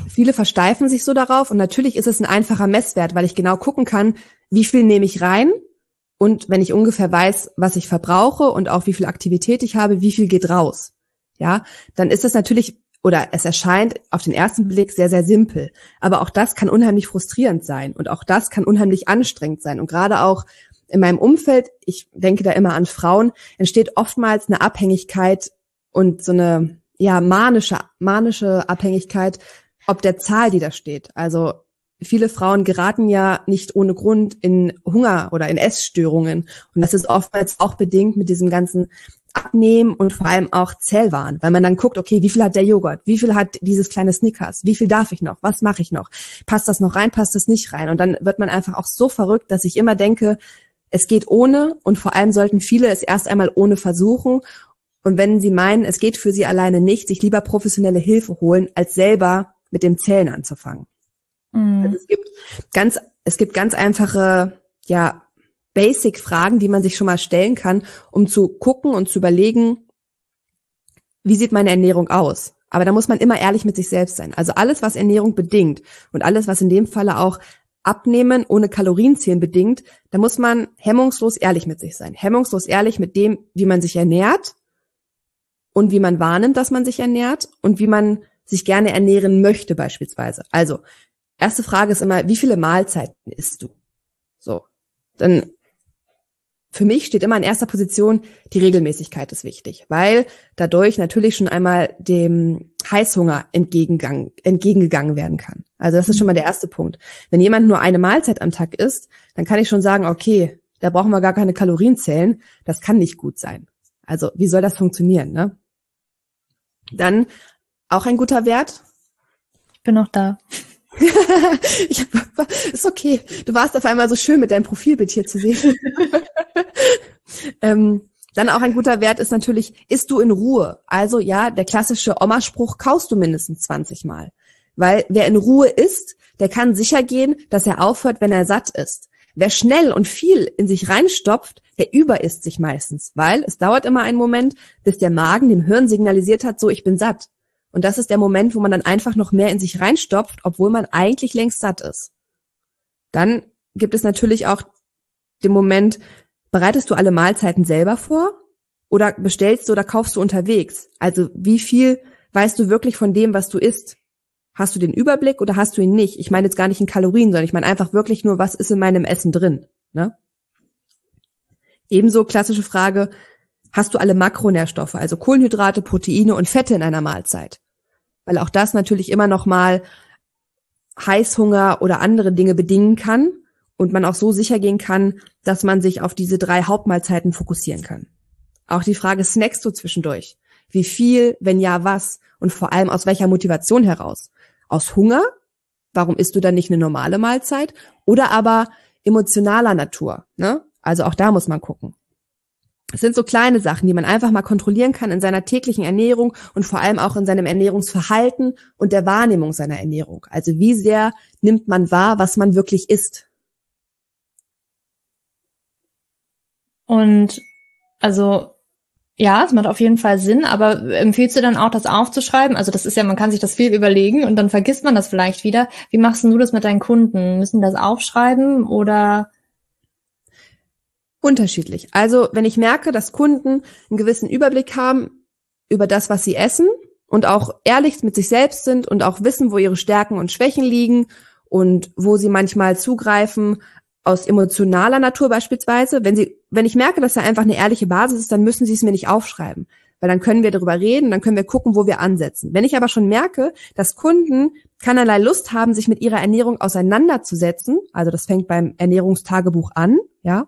Viele versteifen sich so darauf und natürlich ist es ein einfacher Messwert, weil ich genau gucken kann, wie viel nehme ich rein und wenn ich ungefähr weiß, was ich verbrauche und auch wie viel Aktivität ich habe, wie viel geht raus. Ja, dann ist es natürlich oder es erscheint auf den ersten Blick sehr, sehr simpel. Aber auch das kann unheimlich frustrierend sein und auch das kann unheimlich anstrengend sein. Und gerade auch in meinem Umfeld, ich denke da immer an Frauen, entsteht oftmals eine Abhängigkeit und so eine ja manische manische Abhängigkeit ob der Zahl, die da steht. Also viele Frauen geraten ja nicht ohne Grund in Hunger oder in Essstörungen und das ist oftmals auch bedingt mit diesem ganzen Abnehmen und vor allem auch Zellwahn, weil man dann guckt, okay, wie viel hat der Joghurt, wie viel hat dieses kleine Snickers, wie viel darf ich noch, was mache ich noch, passt das noch rein, passt das nicht rein? Und dann wird man einfach auch so verrückt, dass ich immer denke, es geht ohne und vor allem sollten viele es erst einmal ohne versuchen. Und wenn sie meinen, es geht für sie alleine nicht, sich lieber professionelle Hilfe holen, als selber mit dem Zählen anzufangen. Mhm. Also es gibt ganz, es gibt ganz einfache, ja, Basic-Fragen, die man sich schon mal stellen kann, um zu gucken und zu überlegen, wie sieht meine Ernährung aus? Aber da muss man immer ehrlich mit sich selbst sein. Also alles, was Ernährung bedingt und alles, was in dem Falle auch Abnehmen ohne Kalorienzählen bedingt, da muss man hemmungslos ehrlich mit sich sein. Hemmungslos ehrlich mit dem, wie man sich ernährt und wie man wahrnimmt, dass man sich ernährt und wie man sich gerne ernähren möchte beispielsweise. Also, erste Frage ist immer, wie viele Mahlzeiten isst du? So. Dann für mich steht immer in erster Position, die Regelmäßigkeit ist wichtig, weil dadurch natürlich schon einmal dem Heißhunger entgegengegangen, entgegengegangen werden kann. Also das ist schon mal der erste Punkt. Wenn jemand nur eine Mahlzeit am Tag isst, dann kann ich schon sagen, okay, da brauchen wir gar keine Kalorien zählen. Das kann nicht gut sein. Also wie soll das funktionieren? Ne? Dann auch ein guter Wert. Ich bin noch da. ich, ist okay. Du warst auf einmal so schön mit deinem Profilbild hier zu sehen. ähm, dann auch ein guter Wert ist natürlich, isst du in Ruhe. Also ja, der klassische Oma-Spruch, kaust du mindestens 20 Mal. Weil wer in Ruhe isst, der kann sicher gehen, dass er aufhört, wenn er satt ist. Wer schnell und viel in sich reinstopft, der überisst sich meistens, weil es dauert immer einen Moment, bis der Magen dem Hirn signalisiert hat, so ich bin satt. Und das ist der Moment, wo man dann einfach noch mehr in sich reinstopft, obwohl man eigentlich längst satt ist. Dann gibt es natürlich auch den Moment, bereitest du alle Mahlzeiten selber vor oder bestellst du oder kaufst du unterwegs? Also wie viel weißt du wirklich von dem, was du isst? Hast du den Überblick oder hast du ihn nicht? Ich meine jetzt gar nicht in Kalorien, sondern ich meine einfach wirklich nur, was ist in meinem Essen drin? Ne? Ebenso klassische Frage, hast du alle Makronährstoffe, also Kohlenhydrate, Proteine und Fette in einer Mahlzeit. Weil auch das natürlich immer noch mal Heißhunger oder andere Dinge bedingen kann und man auch so sicher gehen kann, dass man sich auf diese drei Hauptmahlzeiten fokussieren kann. Auch die Frage, snackst du zwischendurch? Wie viel, wenn ja, was? Und vor allem aus welcher Motivation heraus? Aus Hunger? Warum isst du dann nicht eine normale Mahlzeit? Oder aber emotionaler Natur, ne? Also auch da muss man gucken. Es sind so kleine Sachen, die man einfach mal kontrollieren kann in seiner täglichen Ernährung und vor allem auch in seinem Ernährungsverhalten und der Wahrnehmung seiner Ernährung. Also wie sehr nimmt man wahr, was man wirklich isst. Und also ja, es macht auf jeden Fall Sinn, aber empfiehlst du dann auch, das aufzuschreiben? Also das ist ja, man kann sich das viel überlegen und dann vergisst man das vielleicht wieder. Wie machst du das mit deinen Kunden? Müssen die das aufschreiben oder Unterschiedlich. Also wenn ich merke, dass Kunden einen gewissen Überblick haben über das, was sie essen und auch ehrlich mit sich selbst sind und auch wissen, wo ihre Stärken und Schwächen liegen und wo sie manchmal zugreifen aus emotionaler Natur beispielsweise. Wenn sie, wenn ich merke, dass da einfach eine ehrliche Basis ist, dann müssen sie es mir nicht aufschreiben. Weil dann können wir darüber reden, dann können wir gucken, wo wir ansetzen. Wenn ich aber schon merke, dass Kunden keinerlei Lust haben, sich mit ihrer Ernährung auseinanderzusetzen, also das fängt beim Ernährungstagebuch an, ja,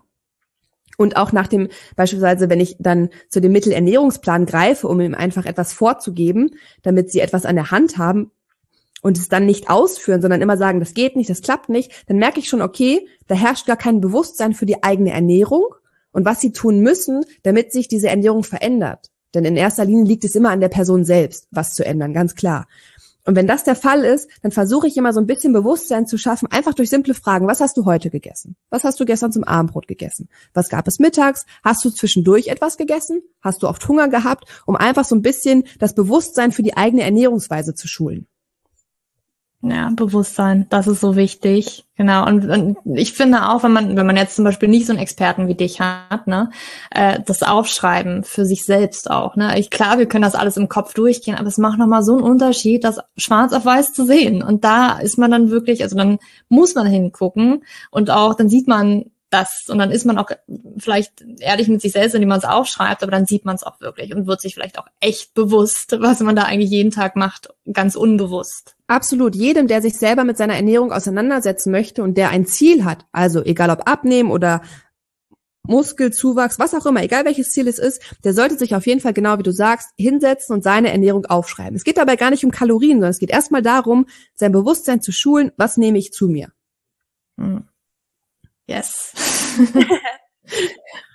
und auch nach dem, beispielsweise, wenn ich dann zu dem Mittelernährungsplan greife, um ihm einfach etwas vorzugeben, damit sie etwas an der Hand haben und es dann nicht ausführen, sondern immer sagen, das geht nicht, das klappt nicht, dann merke ich schon, okay, da herrscht gar kein Bewusstsein für die eigene Ernährung und was sie tun müssen, damit sich diese Ernährung verändert. Denn in erster Linie liegt es immer an der Person selbst, was zu ändern, ganz klar. Und wenn das der Fall ist, dann versuche ich immer so ein bisschen Bewusstsein zu schaffen, einfach durch simple Fragen. Was hast du heute gegessen? Was hast du gestern zum Abendbrot gegessen? Was gab es mittags? Hast du zwischendurch etwas gegessen? Hast du oft Hunger gehabt? Um einfach so ein bisschen das Bewusstsein für die eigene Ernährungsweise zu schulen. Ja, Bewusstsein, das ist so wichtig. Genau. Und, und, ich finde auch, wenn man, wenn man jetzt zum Beispiel nicht so einen Experten wie dich hat, ne, äh, das Aufschreiben für sich selbst auch. Ne, ich klar, wir können das alles im Kopf durchgehen, aber es macht nochmal so einen Unterschied, das Schwarz auf Weiß zu sehen. Und da ist man dann wirklich, also dann muss man hingucken und auch dann sieht man, das und dann ist man auch vielleicht ehrlich mit sich selbst, indem man es aufschreibt, aber dann sieht man es auch wirklich und wird sich vielleicht auch echt bewusst, was man da eigentlich jeden Tag macht, ganz unbewusst. Absolut. Jedem, der sich selber mit seiner Ernährung auseinandersetzen möchte und der ein Ziel hat, also egal ob abnehmen oder Muskelzuwachs, was auch immer, egal welches Ziel es ist, der sollte sich auf jeden Fall, genau wie du sagst, hinsetzen und seine Ernährung aufschreiben. Es geht dabei gar nicht um Kalorien, sondern es geht erstmal darum, sein Bewusstsein zu schulen, was nehme ich zu mir. Hm. Yes.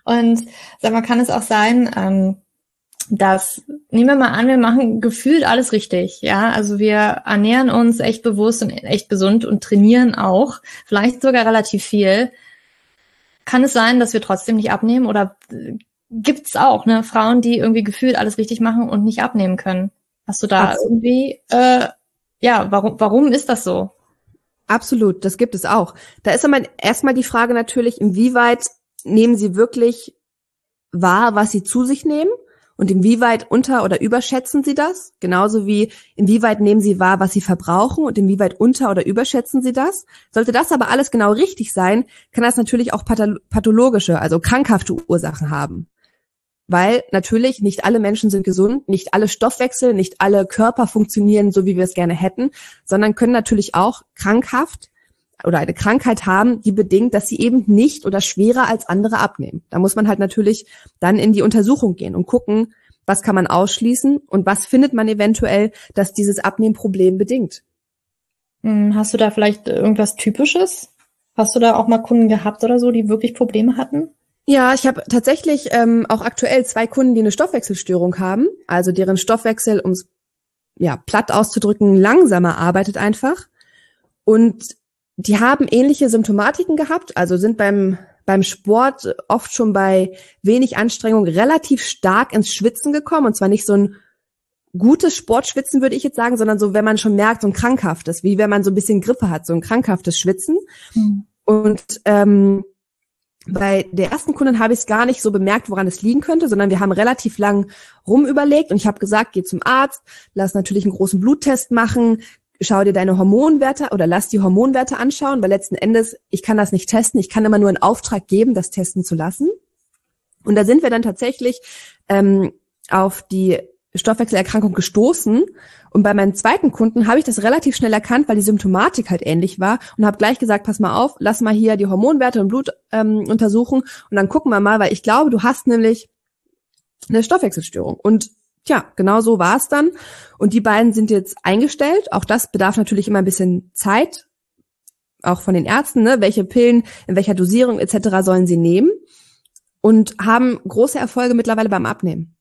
und sag mal, kann es auch sein, ähm, dass, nehmen wir mal an, wir machen gefühlt alles richtig, ja, also wir ernähren uns echt bewusst und echt gesund und trainieren auch, vielleicht sogar relativ viel. Kann es sein, dass wir trotzdem nicht abnehmen oder gibt's auch, ne, Frauen, die irgendwie gefühlt alles richtig machen und nicht abnehmen können? Hast du da Absolut. irgendwie, äh, ja, warum, warum ist das so? Absolut, das gibt es auch. Da ist aber erstmal die Frage natürlich, inwieweit nehmen sie wirklich wahr, was sie zu sich nehmen? Und inwieweit unter- oder überschätzen sie das? Genauso wie inwieweit nehmen sie wahr, was sie verbrauchen und inwieweit unter- oder überschätzen sie das? Sollte das aber alles genau richtig sein, kann das natürlich auch pathologische, also krankhafte Ursachen haben. Weil natürlich nicht alle Menschen sind gesund, nicht alle Stoffwechsel, nicht alle Körper funktionieren so, wie wir es gerne hätten, sondern können natürlich auch krankhaft oder eine Krankheit haben, die bedingt, dass sie eben nicht oder schwerer als andere abnehmen. Da muss man halt natürlich dann in die Untersuchung gehen und gucken, was kann man ausschließen und was findet man eventuell, dass dieses Abnehmproblem bedingt. Hm, hast du da vielleicht irgendwas Typisches? Hast du da auch mal Kunden gehabt oder so, die wirklich Probleme hatten? Ja, ich habe tatsächlich ähm, auch aktuell zwei Kunden, die eine Stoffwechselstörung haben, also deren Stoffwechsel, um es ja platt auszudrücken, langsamer arbeitet einfach. Und die haben ähnliche Symptomatiken gehabt, also sind beim, beim Sport oft schon bei wenig Anstrengung relativ stark ins Schwitzen gekommen. Und zwar nicht so ein gutes Sportschwitzen, würde ich jetzt sagen, sondern so, wenn man schon merkt, so ein krankhaftes, wie wenn man so ein bisschen Grippe hat, so ein krankhaftes Schwitzen. Mhm. Und ähm, bei der ersten Kundin habe ich es gar nicht so bemerkt, woran es liegen könnte, sondern wir haben relativ lang rumüberlegt und ich habe gesagt, geh zum Arzt, lass natürlich einen großen Bluttest machen, schau dir deine Hormonwerte oder lass die Hormonwerte anschauen, weil letzten Endes, ich kann das nicht testen, ich kann immer nur einen Auftrag geben, das testen zu lassen. Und da sind wir dann tatsächlich ähm, auf die Stoffwechselerkrankung gestoßen. Und bei meinen zweiten Kunden habe ich das relativ schnell erkannt, weil die Symptomatik halt ähnlich war und habe gleich gesagt, pass mal auf, lass mal hier die Hormonwerte und Blut ähm, untersuchen und dann gucken wir mal, weil ich glaube, du hast nämlich eine Stoffwechselstörung. Und Tja, genau so war es dann. Und die beiden sind jetzt eingestellt. Auch das bedarf natürlich immer ein bisschen Zeit, auch von den Ärzten, ne? welche Pillen, in welcher Dosierung etc. sollen sie nehmen und haben große Erfolge mittlerweile beim Abnehmen.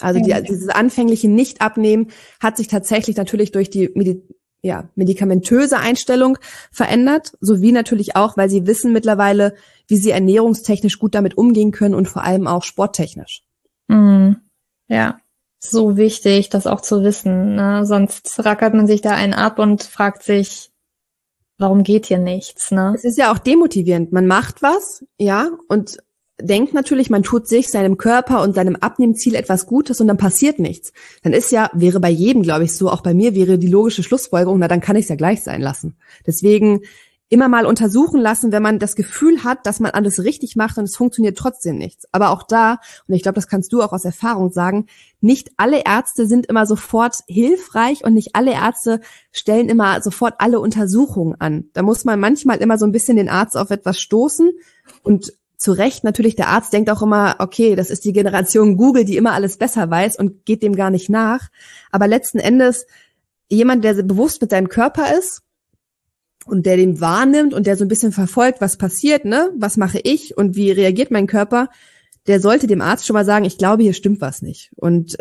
Also die, dieses anfängliche Nicht-Abnehmen hat sich tatsächlich natürlich durch die Medi ja, medikamentöse Einstellung verändert, sowie natürlich auch, weil sie wissen mittlerweile, wie sie ernährungstechnisch gut damit umgehen können und vor allem auch sporttechnisch. Mhm. Ja, so wichtig, das auch zu wissen. Ne? Sonst rackert man sich da einen ab und fragt sich, warum geht hier nichts? Ne? Es ist ja auch demotivierend. Man macht was, ja, und denkt natürlich, man tut sich, seinem Körper und seinem Abnehmziel etwas Gutes und dann passiert nichts. Dann ist ja, wäre bei jedem, glaube ich, so, auch bei mir wäre die logische Schlussfolgerung, na dann kann ich es ja gleich sein lassen. Deswegen immer mal untersuchen lassen, wenn man das Gefühl hat, dass man alles richtig macht und es funktioniert trotzdem nichts. Aber auch da, und ich glaube, das kannst du auch aus Erfahrung sagen, nicht alle Ärzte sind immer sofort hilfreich und nicht alle Ärzte stellen immer sofort alle Untersuchungen an. Da muss man manchmal immer so ein bisschen den Arzt auf etwas stoßen und zu Recht natürlich, der Arzt denkt auch immer, okay, das ist die Generation Google, die immer alles besser weiß und geht dem gar nicht nach. Aber letzten Endes, jemand, der bewusst mit seinem Körper ist, und der den wahrnimmt und der so ein bisschen verfolgt, was passiert, ne? Was mache ich und wie reagiert mein Körper? Der sollte dem Arzt schon mal sagen, ich glaube, hier stimmt was nicht. Und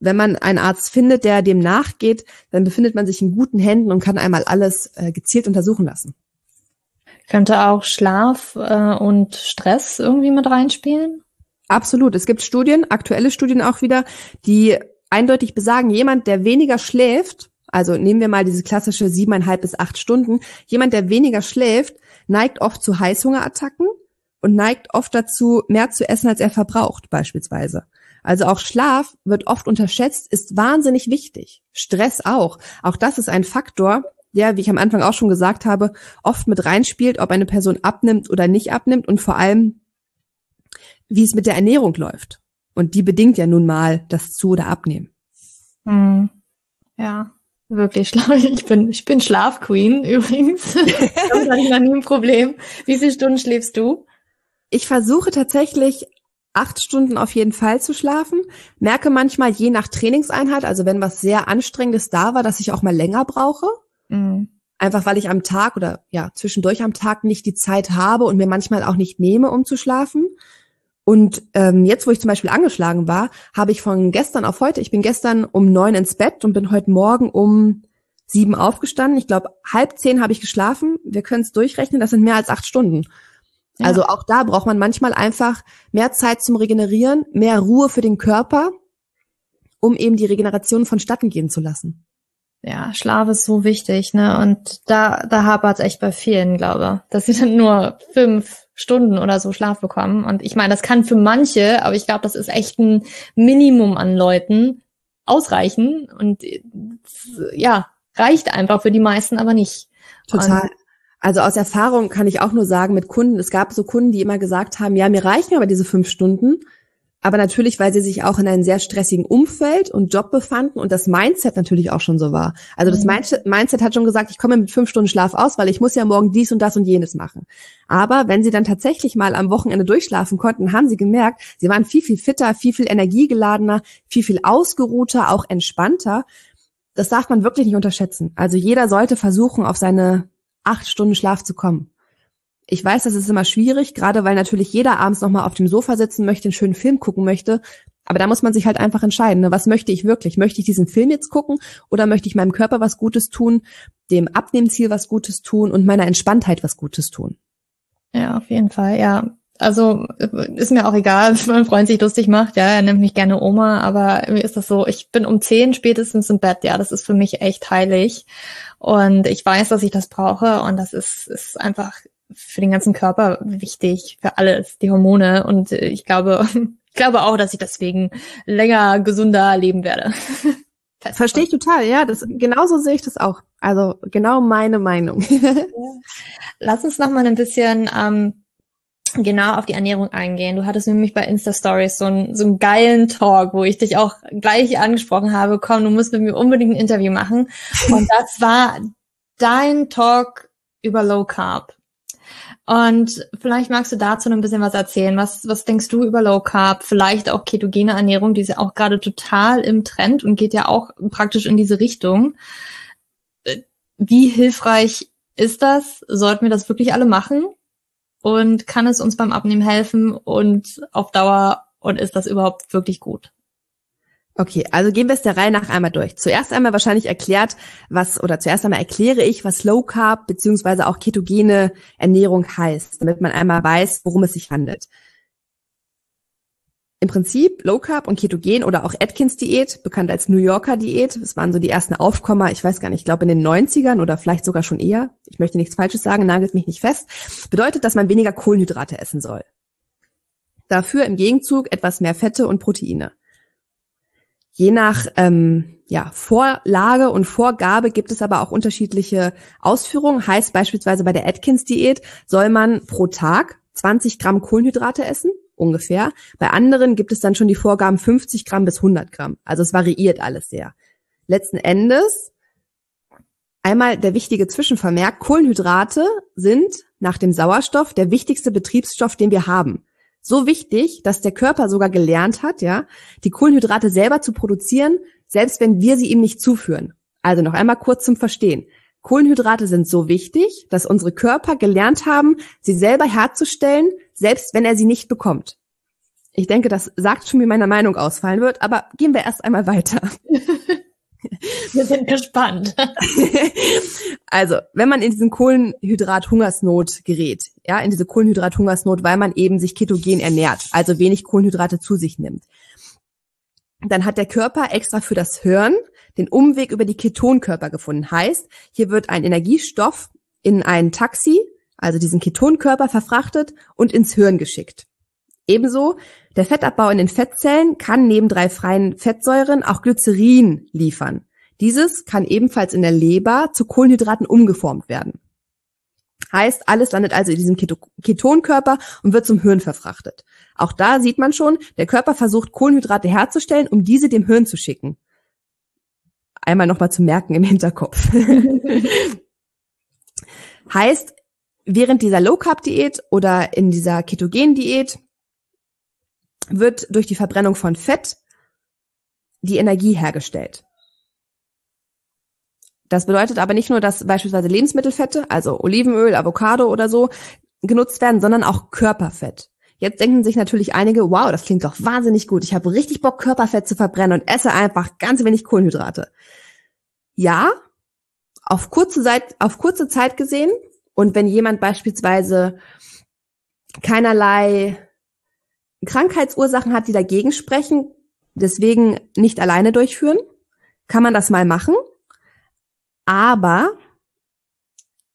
wenn man einen Arzt findet, der dem nachgeht, dann befindet man sich in guten Händen und kann einmal alles äh, gezielt untersuchen lassen. Könnte auch Schlaf äh, und Stress irgendwie mit reinspielen? Absolut. Es gibt Studien, aktuelle Studien auch wieder, die eindeutig besagen, jemand, der weniger schläft, also nehmen wir mal diese klassische siebeneinhalb bis acht Stunden. Jemand, der weniger schläft, neigt oft zu Heißhungerattacken und neigt oft dazu, mehr zu essen, als er verbraucht, beispielsweise. Also auch Schlaf wird oft unterschätzt, ist wahnsinnig wichtig. Stress auch. Auch das ist ein Faktor, der, wie ich am Anfang auch schon gesagt habe, oft mit reinspielt, ob eine Person abnimmt oder nicht abnimmt und vor allem, wie es mit der Ernährung läuft. Und die bedingt ja nun mal das Zu- oder Abnehmen. Hm. Ja, Wirklich schlau. Ich bin, ich bin Schlafqueen übrigens. Damit hatte ich noch nie ein Problem. Wie viele Stunden schläfst du? Ich versuche tatsächlich acht Stunden auf jeden Fall zu schlafen. Merke manchmal je nach Trainingseinheit, also wenn was sehr Anstrengendes da war, dass ich auch mal länger brauche. Mhm. Einfach weil ich am Tag oder ja, zwischendurch am Tag nicht die Zeit habe und mir manchmal auch nicht nehme, um zu schlafen. Und ähm, jetzt, wo ich zum Beispiel angeschlagen war, habe ich von gestern auf heute, ich bin gestern um neun ins Bett und bin heute Morgen um sieben aufgestanden. Ich glaube, halb zehn habe ich geschlafen. Wir können es durchrechnen, das sind mehr als acht Stunden. Ja. Also auch da braucht man manchmal einfach mehr Zeit zum Regenerieren, mehr Ruhe für den Körper, um eben die Regeneration vonstatten gehen zu lassen. Ja, Schlaf ist so wichtig, ne? Und da, da hapert es echt bei vielen, glaube, dass sie dann nur fünf Stunden oder so Schlaf bekommen. Und ich meine, das kann für manche, aber ich glaube, das ist echt ein Minimum an Leuten ausreichen. Und ja, reicht einfach für die meisten aber nicht. Total. Und also aus Erfahrung kann ich auch nur sagen mit Kunden, es gab so Kunden, die immer gesagt haben, ja, mir reichen aber diese fünf Stunden. Aber natürlich, weil sie sich auch in einem sehr stressigen Umfeld und Job befanden und das Mindset natürlich auch schon so war. Also das mhm. Mindset hat schon gesagt, ich komme mit fünf Stunden Schlaf aus, weil ich muss ja morgen dies und das und jenes machen. Aber wenn sie dann tatsächlich mal am Wochenende durchschlafen konnten, haben sie gemerkt, sie waren viel, viel fitter, viel, viel energiegeladener, viel, viel ausgeruhter, auch entspannter. Das darf man wirklich nicht unterschätzen. Also jeder sollte versuchen, auf seine acht Stunden Schlaf zu kommen. Ich weiß, das ist immer schwierig, gerade weil natürlich jeder abends nochmal auf dem Sofa sitzen möchte, einen schönen Film gucken möchte. Aber da muss man sich halt einfach entscheiden, ne? was möchte ich wirklich? Möchte ich diesen Film jetzt gucken oder möchte ich meinem Körper was Gutes tun, dem Abnehmziel was Gutes tun und meiner Entspanntheit was Gutes tun? Ja, auf jeden Fall, ja. Also ist mir auch egal, wenn mein Freund sich lustig macht, ja, er nennt mich gerne Oma, aber mir ist das so, ich bin um zehn spätestens im Bett, ja, das ist für mich echt heilig. Und ich weiß, dass ich das brauche und das ist, ist einfach für den ganzen Körper wichtig, für alles, die Hormone. Und ich glaube, ich glaube auch, dass ich deswegen länger gesunder leben werde. Verstehe ich total, ja. Das, genauso sehe ich das auch. Also genau meine Meinung. Lass uns noch mal ein bisschen ähm, genau auf die Ernährung eingehen. Du hattest nämlich bei Insta Stories so einen, so einen geilen Talk, wo ich dich auch gleich angesprochen habe. Komm, du musst mit mir unbedingt ein Interview machen. Und das war dein Talk über Low Carb. Und vielleicht magst du dazu noch ein bisschen was erzählen. Was, was denkst du über Low Carb? Vielleicht auch ketogene Ernährung, die ist ja auch gerade total im Trend und geht ja auch praktisch in diese Richtung. Wie hilfreich ist das? Sollten wir das wirklich alle machen? Und kann es uns beim Abnehmen helfen? Und auf Dauer, und ist das überhaupt wirklich gut? Okay, also gehen wir es der Reihe nach einmal durch. Zuerst einmal wahrscheinlich erklärt, was, oder zuerst einmal erkläre ich, was Low Carb beziehungsweise auch ketogene Ernährung heißt, damit man einmal weiß, worum es sich handelt. Im Prinzip Low Carb und Ketogen oder auch Atkins Diät, bekannt als New Yorker Diät, das waren so die ersten Aufkommer, ich weiß gar nicht, ich glaube in den 90ern oder vielleicht sogar schon eher, ich möchte nichts Falsches sagen, nagelt mich nicht fest, bedeutet, dass man weniger Kohlenhydrate essen soll. Dafür im Gegenzug etwas mehr Fette und Proteine. Je nach ähm, ja, Vorlage und Vorgabe gibt es aber auch unterschiedliche Ausführungen. Heißt beispielsweise bei der Atkins-Diät soll man pro Tag 20 Gramm Kohlenhydrate essen, ungefähr. Bei anderen gibt es dann schon die Vorgaben 50 Gramm bis 100 Gramm. Also es variiert alles sehr. Letzten Endes einmal der wichtige Zwischenvermerk. Kohlenhydrate sind nach dem Sauerstoff der wichtigste Betriebsstoff, den wir haben so wichtig, dass der Körper sogar gelernt hat, ja, die Kohlenhydrate selber zu produzieren, selbst wenn wir sie ihm nicht zuführen. Also noch einmal kurz zum Verstehen. Kohlenhydrate sind so wichtig, dass unsere Körper gelernt haben, sie selber herzustellen, selbst wenn er sie nicht bekommt. Ich denke, das sagt schon, wie meine Meinung ausfallen wird, aber gehen wir erst einmal weiter. Wir sind gespannt. Also, wenn man in diesen Kohlenhydrat-Hungersnot gerät, ja, in diese Kohlenhydrat-Hungersnot, weil man eben sich ketogen ernährt, also wenig Kohlenhydrate zu sich nimmt, dann hat der Körper extra für das Hirn den Umweg über die Ketonkörper gefunden. Heißt, hier wird ein Energiestoff in ein Taxi, also diesen Ketonkörper verfrachtet und ins Hirn geschickt. Ebenso der Fettabbau in den Fettzellen kann neben drei freien Fettsäuren auch Glycerin liefern. Dieses kann ebenfalls in der Leber zu Kohlenhydraten umgeformt werden. Heißt, alles landet also in diesem Ketonkörper und wird zum Hirn verfrachtet. Auch da sieht man schon, der Körper versucht Kohlenhydrate herzustellen, um diese dem Hirn zu schicken. Einmal nochmal zu merken im Hinterkopf. heißt, während dieser Low Carb Diät oder in dieser Ketogen Diät wird durch die Verbrennung von Fett die Energie hergestellt. Das bedeutet aber nicht nur, dass beispielsweise Lebensmittelfette, also Olivenöl, Avocado oder so, genutzt werden, sondern auch Körperfett. Jetzt denken sich natürlich einige, wow, das klingt doch wahnsinnig gut. Ich habe richtig Bock, Körperfett zu verbrennen und esse einfach ganz wenig Kohlenhydrate. Ja, auf kurze Zeit, auf kurze Zeit gesehen. Und wenn jemand beispielsweise keinerlei Krankheitsursachen hat, die dagegen sprechen, deswegen nicht alleine durchführen, kann man das mal machen. Aber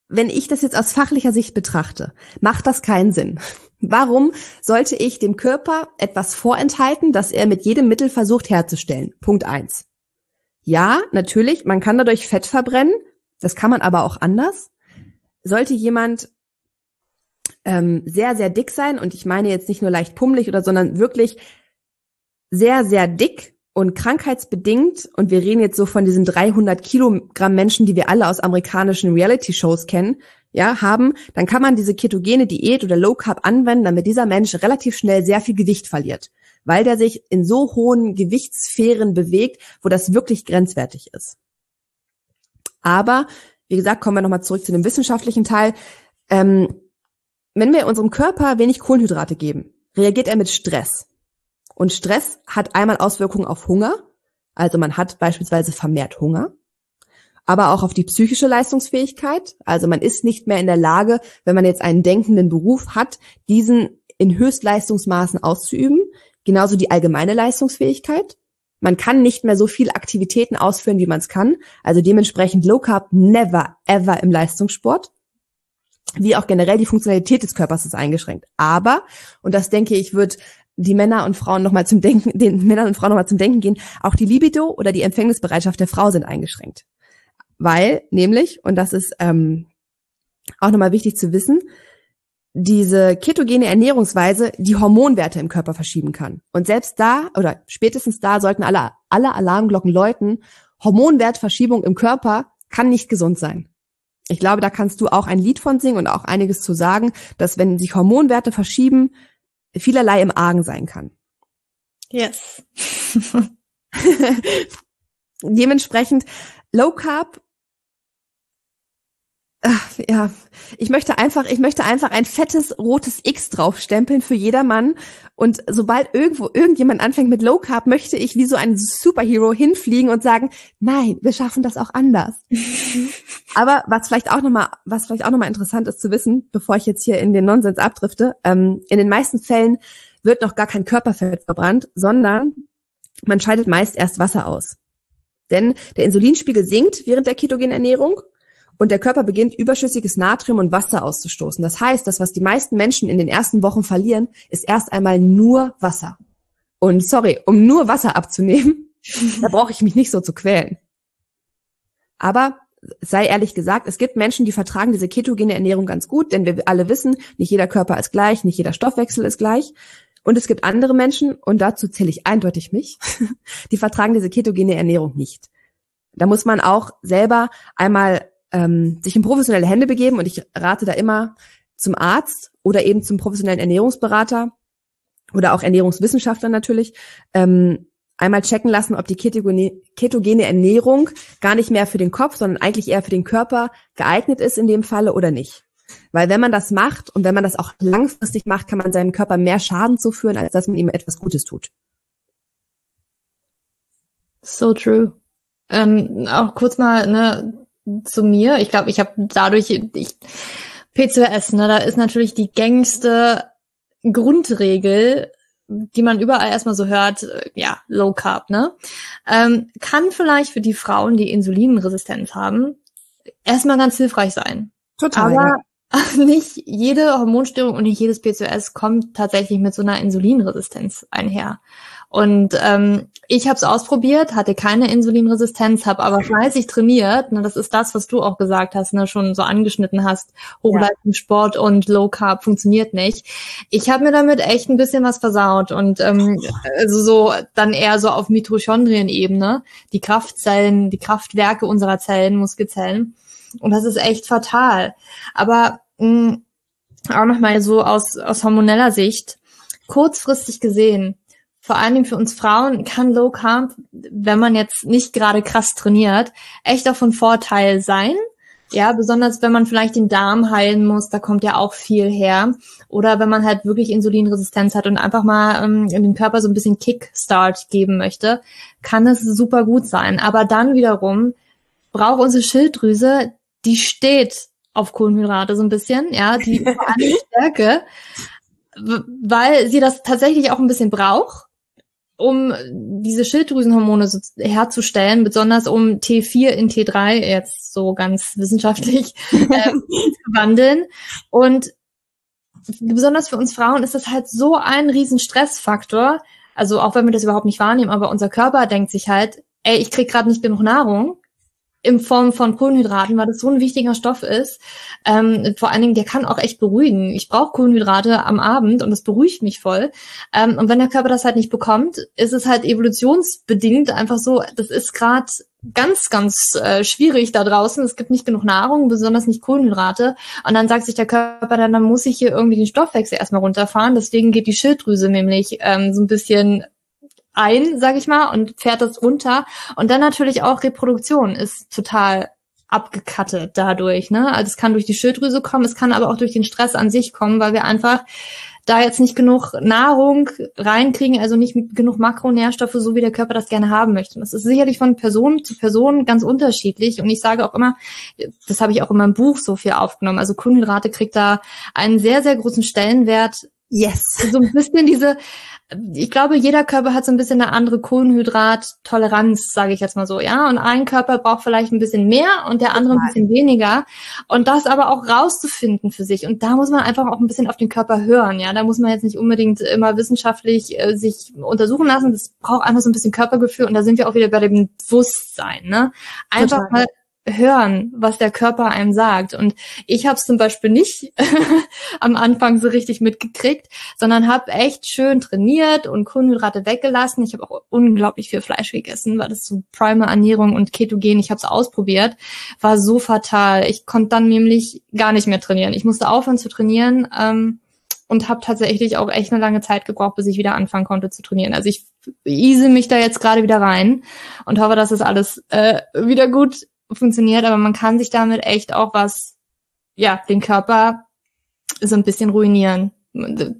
wenn ich das jetzt aus fachlicher Sicht betrachte, macht das keinen Sinn. Warum sollte ich dem Körper etwas vorenthalten, das er mit jedem Mittel versucht herzustellen? Punkt eins. Ja, natürlich, man kann dadurch Fett verbrennen, das kann man aber auch anders. Sollte jemand ähm, sehr, sehr dick sein, und ich meine jetzt nicht nur leicht pummelig oder, sondern wirklich sehr, sehr dick und krankheitsbedingt, und wir reden jetzt so von diesen 300 Kilogramm Menschen, die wir alle aus amerikanischen Reality-Shows kennen, ja, haben, dann kann man diese ketogene Diät oder Low Carb anwenden, damit dieser Mensch relativ schnell sehr viel Gewicht verliert, weil der sich in so hohen Gewichtssphären bewegt, wo das wirklich grenzwertig ist. Aber, wie gesagt, kommen wir nochmal zurück zu dem wissenschaftlichen Teil. Ähm, wenn wir unserem Körper wenig Kohlenhydrate geben, reagiert er mit Stress. Und Stress hat einmal Auswirkungen auf Hunger, also man hat beispielsweise vermehrt Hunger, aber auch auf die psychische Leistungsfähigkeit, also man ist nicht mehr in der Lage, wenn man jetzt einen denkenden Beruf hat, diesen in Höchstleistungsmaßen auszuüben, genauso die allgemeine Leistungsfähigkeit. Man kann nicht mehr so viel Aktivitäten ausführen, wie man es kann, also dementsprechend Low Carb never ever im Leistungssport wie auch generell die Funktionalität des Körpers ist eingeschränkt. Aber, und das denke ich, wird die Männer und Frauen nochmal zum Denken, den Männern und Frauen nochmal zum Denken gehen, auch die Libido oder die Empfängnisbereitschaft der Frau sind eingeschränkt. Weil, nämlich, und das ist ähm, auch nochmal wichtig zu wissen, diese ketogene Ernährungsweise die Hormonwerte im Körper verschieben kann. Und selbst da oder spätestens da sollten alle, alle Alarmglocken läuten, Hormonwertverschiebung im Körper kann nicht gesund sein. Ich glaube, da kannst du auch ein Lied von singen und auch einiges zu sagen, dass wenn sich Hormonwerte verschieben, vielerlei im Argen sein kann. Yes. Dementsprechend Low Carb Ach, ja, ich möchte einfach, ich möchte einfach ein fettes rotes X draufstempeln für jedermann. Und sobald irgendwo irgendjemand anfängt mit Low Carb, möchte ich wie so ein Superhero hinfliegen und sagen, nein, wir schaffen das auch anders. Aber was vielleicht auch nochmal, was vielleicht auch nochmal interessant ist zu wissen, bevor ich jetzt hier in den Nonsens abdrifte, ähm, in den meisten Fällen wird noch gar kein Körperfett verbrannt, sondern man scheidet meist erst Wasser aus. Denn der Insulinspiegel sinkt während der ketogenen Ernährung und der Körper beginnt überschüssiges Natrium und Wasser auszustoßen. Das heißt, das, was die meisten Menschen in den ersten Wochen verlieren, ist erst einmal nur Wasser. Und sorry, um nur Wasser abzunehmen, da brauche ich mich nicht so zu quälen. Aber sei ehrlich gesagt, es gibt Menschen, die vertragen diese ketogene Ernährung ganz gut, denn wir alle wissen, nicht jeder Körper ist gleich, nicht jeder Stoffwechsel ist gleich. Und es gibt andere Menschen, und dazu zähle ich eindeutig mich, die vertragen diese ketogene Ernährung nicht. Da muss man auch selber einmal ähm, sich in professionelle Hände begeben und ich rate da immer zum Arzt oder eben zum professionellen Ernährungsberater oder auch Ernährungswissenschaftler natürlich, ähm, einmal checken lassen, ob die ketogene, Ernährung gar nicht mehr für den Kopf, sondern eigentlich eher für den Körper geeignet ist in dem Falle oder nicht. Weil wenn man das macht und wenn man das auch langfristig macht, kann man seinem Körper mehr Schaden zuführen, als dass man ihm etwas Gutes tut. So true. Ähm, auch kurz mal, ne, zu mir. Ich glaube, ich habe dadurch ich, PCOS, ne, da ist natürlich die gängigste Grundregel, die man überall erstmal so hört, äh, ja, Low Carb, ne? Ähm, kann vielleicht für die Frauen, die Insulinresistenz haben, erstmal ganz hilfreich sein. Total. Aber nicht jede Hormonstörung und nicht jedes PCOS kommt tatsächlich mit so einer Insulinresistenz einher. Und ähm, ich habe es ausprobiert, hatte keine Insulinresistenz, habe aber fleißig trainiert. Ne, das ist das, was du auch gesagt hast, ne, schon so angeschnitten hast. Hochleistungssport ja. und Low Carb funktioniert nicht. Ich habe mir damit echt ein bisschen was versaut und ähm, also so dann eher so auf Mitochondrien-Ebene, die Kraftzellen, die Kraftwerke unserer Zellen, Muskelzellen. Und das ist echt fatal. Aber mh, auch nochmal so aus, aus hormoneller Sicht, kurzfristig gesehen, vor allen Dingen für uns Frauen kann Low Carb, wenn man jetzt nicht gerade krass trainiert, echt auch von Vorteil sein. Ja, besonders wenn man vielleicht den Darm heilen muss, da kommt ja auch viel her. Oder wenn man halt wirklich Insulinresistenz hat und einfach mal ähm, in den Körper so ein bisschen Kickstart geben möchte, kann es super gut sein. Aber dann wiederum braucht unsere Schilddrüse, die steht auf Kohlenhydrate so ein bisschen, ja, die Stärke, weil sie das tatsächlich auch ein bisschen braucht um diese Schilddrüsenhormone so herzustellen, besonders um T4 in T3 jetzt so ganz wissenschaftlich äh, zu wandeln. Und besonders für uns Frauen ist das halt so ein riesen Stressfaktor. Also auch wenn wir das überhaupt nicht wahrnehmen, aber unser Körper denkt sich halt, ey, ich krieg gerade nicht genug Nahrung in Form von Kohlenhydraten, weil das so ein wichtiger Stoff ist. Ähm, vor allen Dingen, der kann auch echt beruhigen. Ich brauche Kohlenhydrate am Abend und das beruhigt mich voll. Ähm, und wenn der Körper das halt nicht bekommt, ist es halt evolutionsbedingt einfach so, das ist gerade ganz, ganz äh, schwierig da draußen. Es gibt nicht genug Nahrung, besonders nicht Kohlenhydrate. Und dann sagt sich der Körper, dann, dann muss ich hier irgendwie den Stoffwechsel erstmal runterfahren. Deswegen geht die Schilddrüse nämlich ähm, so ein bisschen ein, sag ich mal, und fährt das runter. Und dann natürlich auch Reproduktion ist total abgekattet dadurch. Ne? Also es kann durch die Schilddrüse kommen, es kann aber auch durch den Stress an sich kommen, weil wir einfach da jetzt nicht genug Nahrung reinkriegen, also nicht genug Makronährstoffe, so wie der Körper das gerne haben möchte. Und das ist sicherlich von Person zu Person ganz unterschiedlich. Und ich sage auch immer, das habe ich auch in meinem Buch so viel aufgenommen. Also Kohlenhydrate kriegt da einen sehr, sehr großen Stellenwert. Yes. So ein bisschen diese, ich glaube, jeder Körper hat so ein bisschen eine andere Kohlenhydrattoleranz, sage ich jetzt mal so, ja. Und ein Körper braucht vielleicht ein bisschen mehr und der andere ein bisschen weniger. Und das aber auch rauszufinden für sich. Und da muss man einfach auch ein bisschen auf den Körper hören, ja. Da muss man jetzt nicht unbedingt immer wissenschaftlich äh, sich untersuchen lassen. Das braucht einfach so ein bisschen Körpergefühl. Und da sind wir auch wieder bei dem Bewusstsein, ne? Einfach Total. mal hören, was der Körper einem sagt. Und ich habe es zum Beispiel nicht am Anfang so richtig mitgekriegt, sondern habe echt schön trainiert und Kohlenhydrate weggelassen. Ich habe auch unglaublich viel Fleisch gegessen, weil das so Primer-Ernährung und Ketogen, ich habe es ausprobiert, war so fatal. Ich konnte dann nämlich gar nicht mehr trainieren. Ich musste aufhören zu trainieren. Ähm, und habe tatsächlich auch echt eine lange Zeit gebraucht, bis ich wieder anfangen konnte zu trainieren. Also ich ease mich da jetzt gerade wieder rein und hoffe, dass es alles äh, wieder gut funktioniert, aber man kann sich damit echt auch was, ja, den Körper so ein bisschen ruinieren.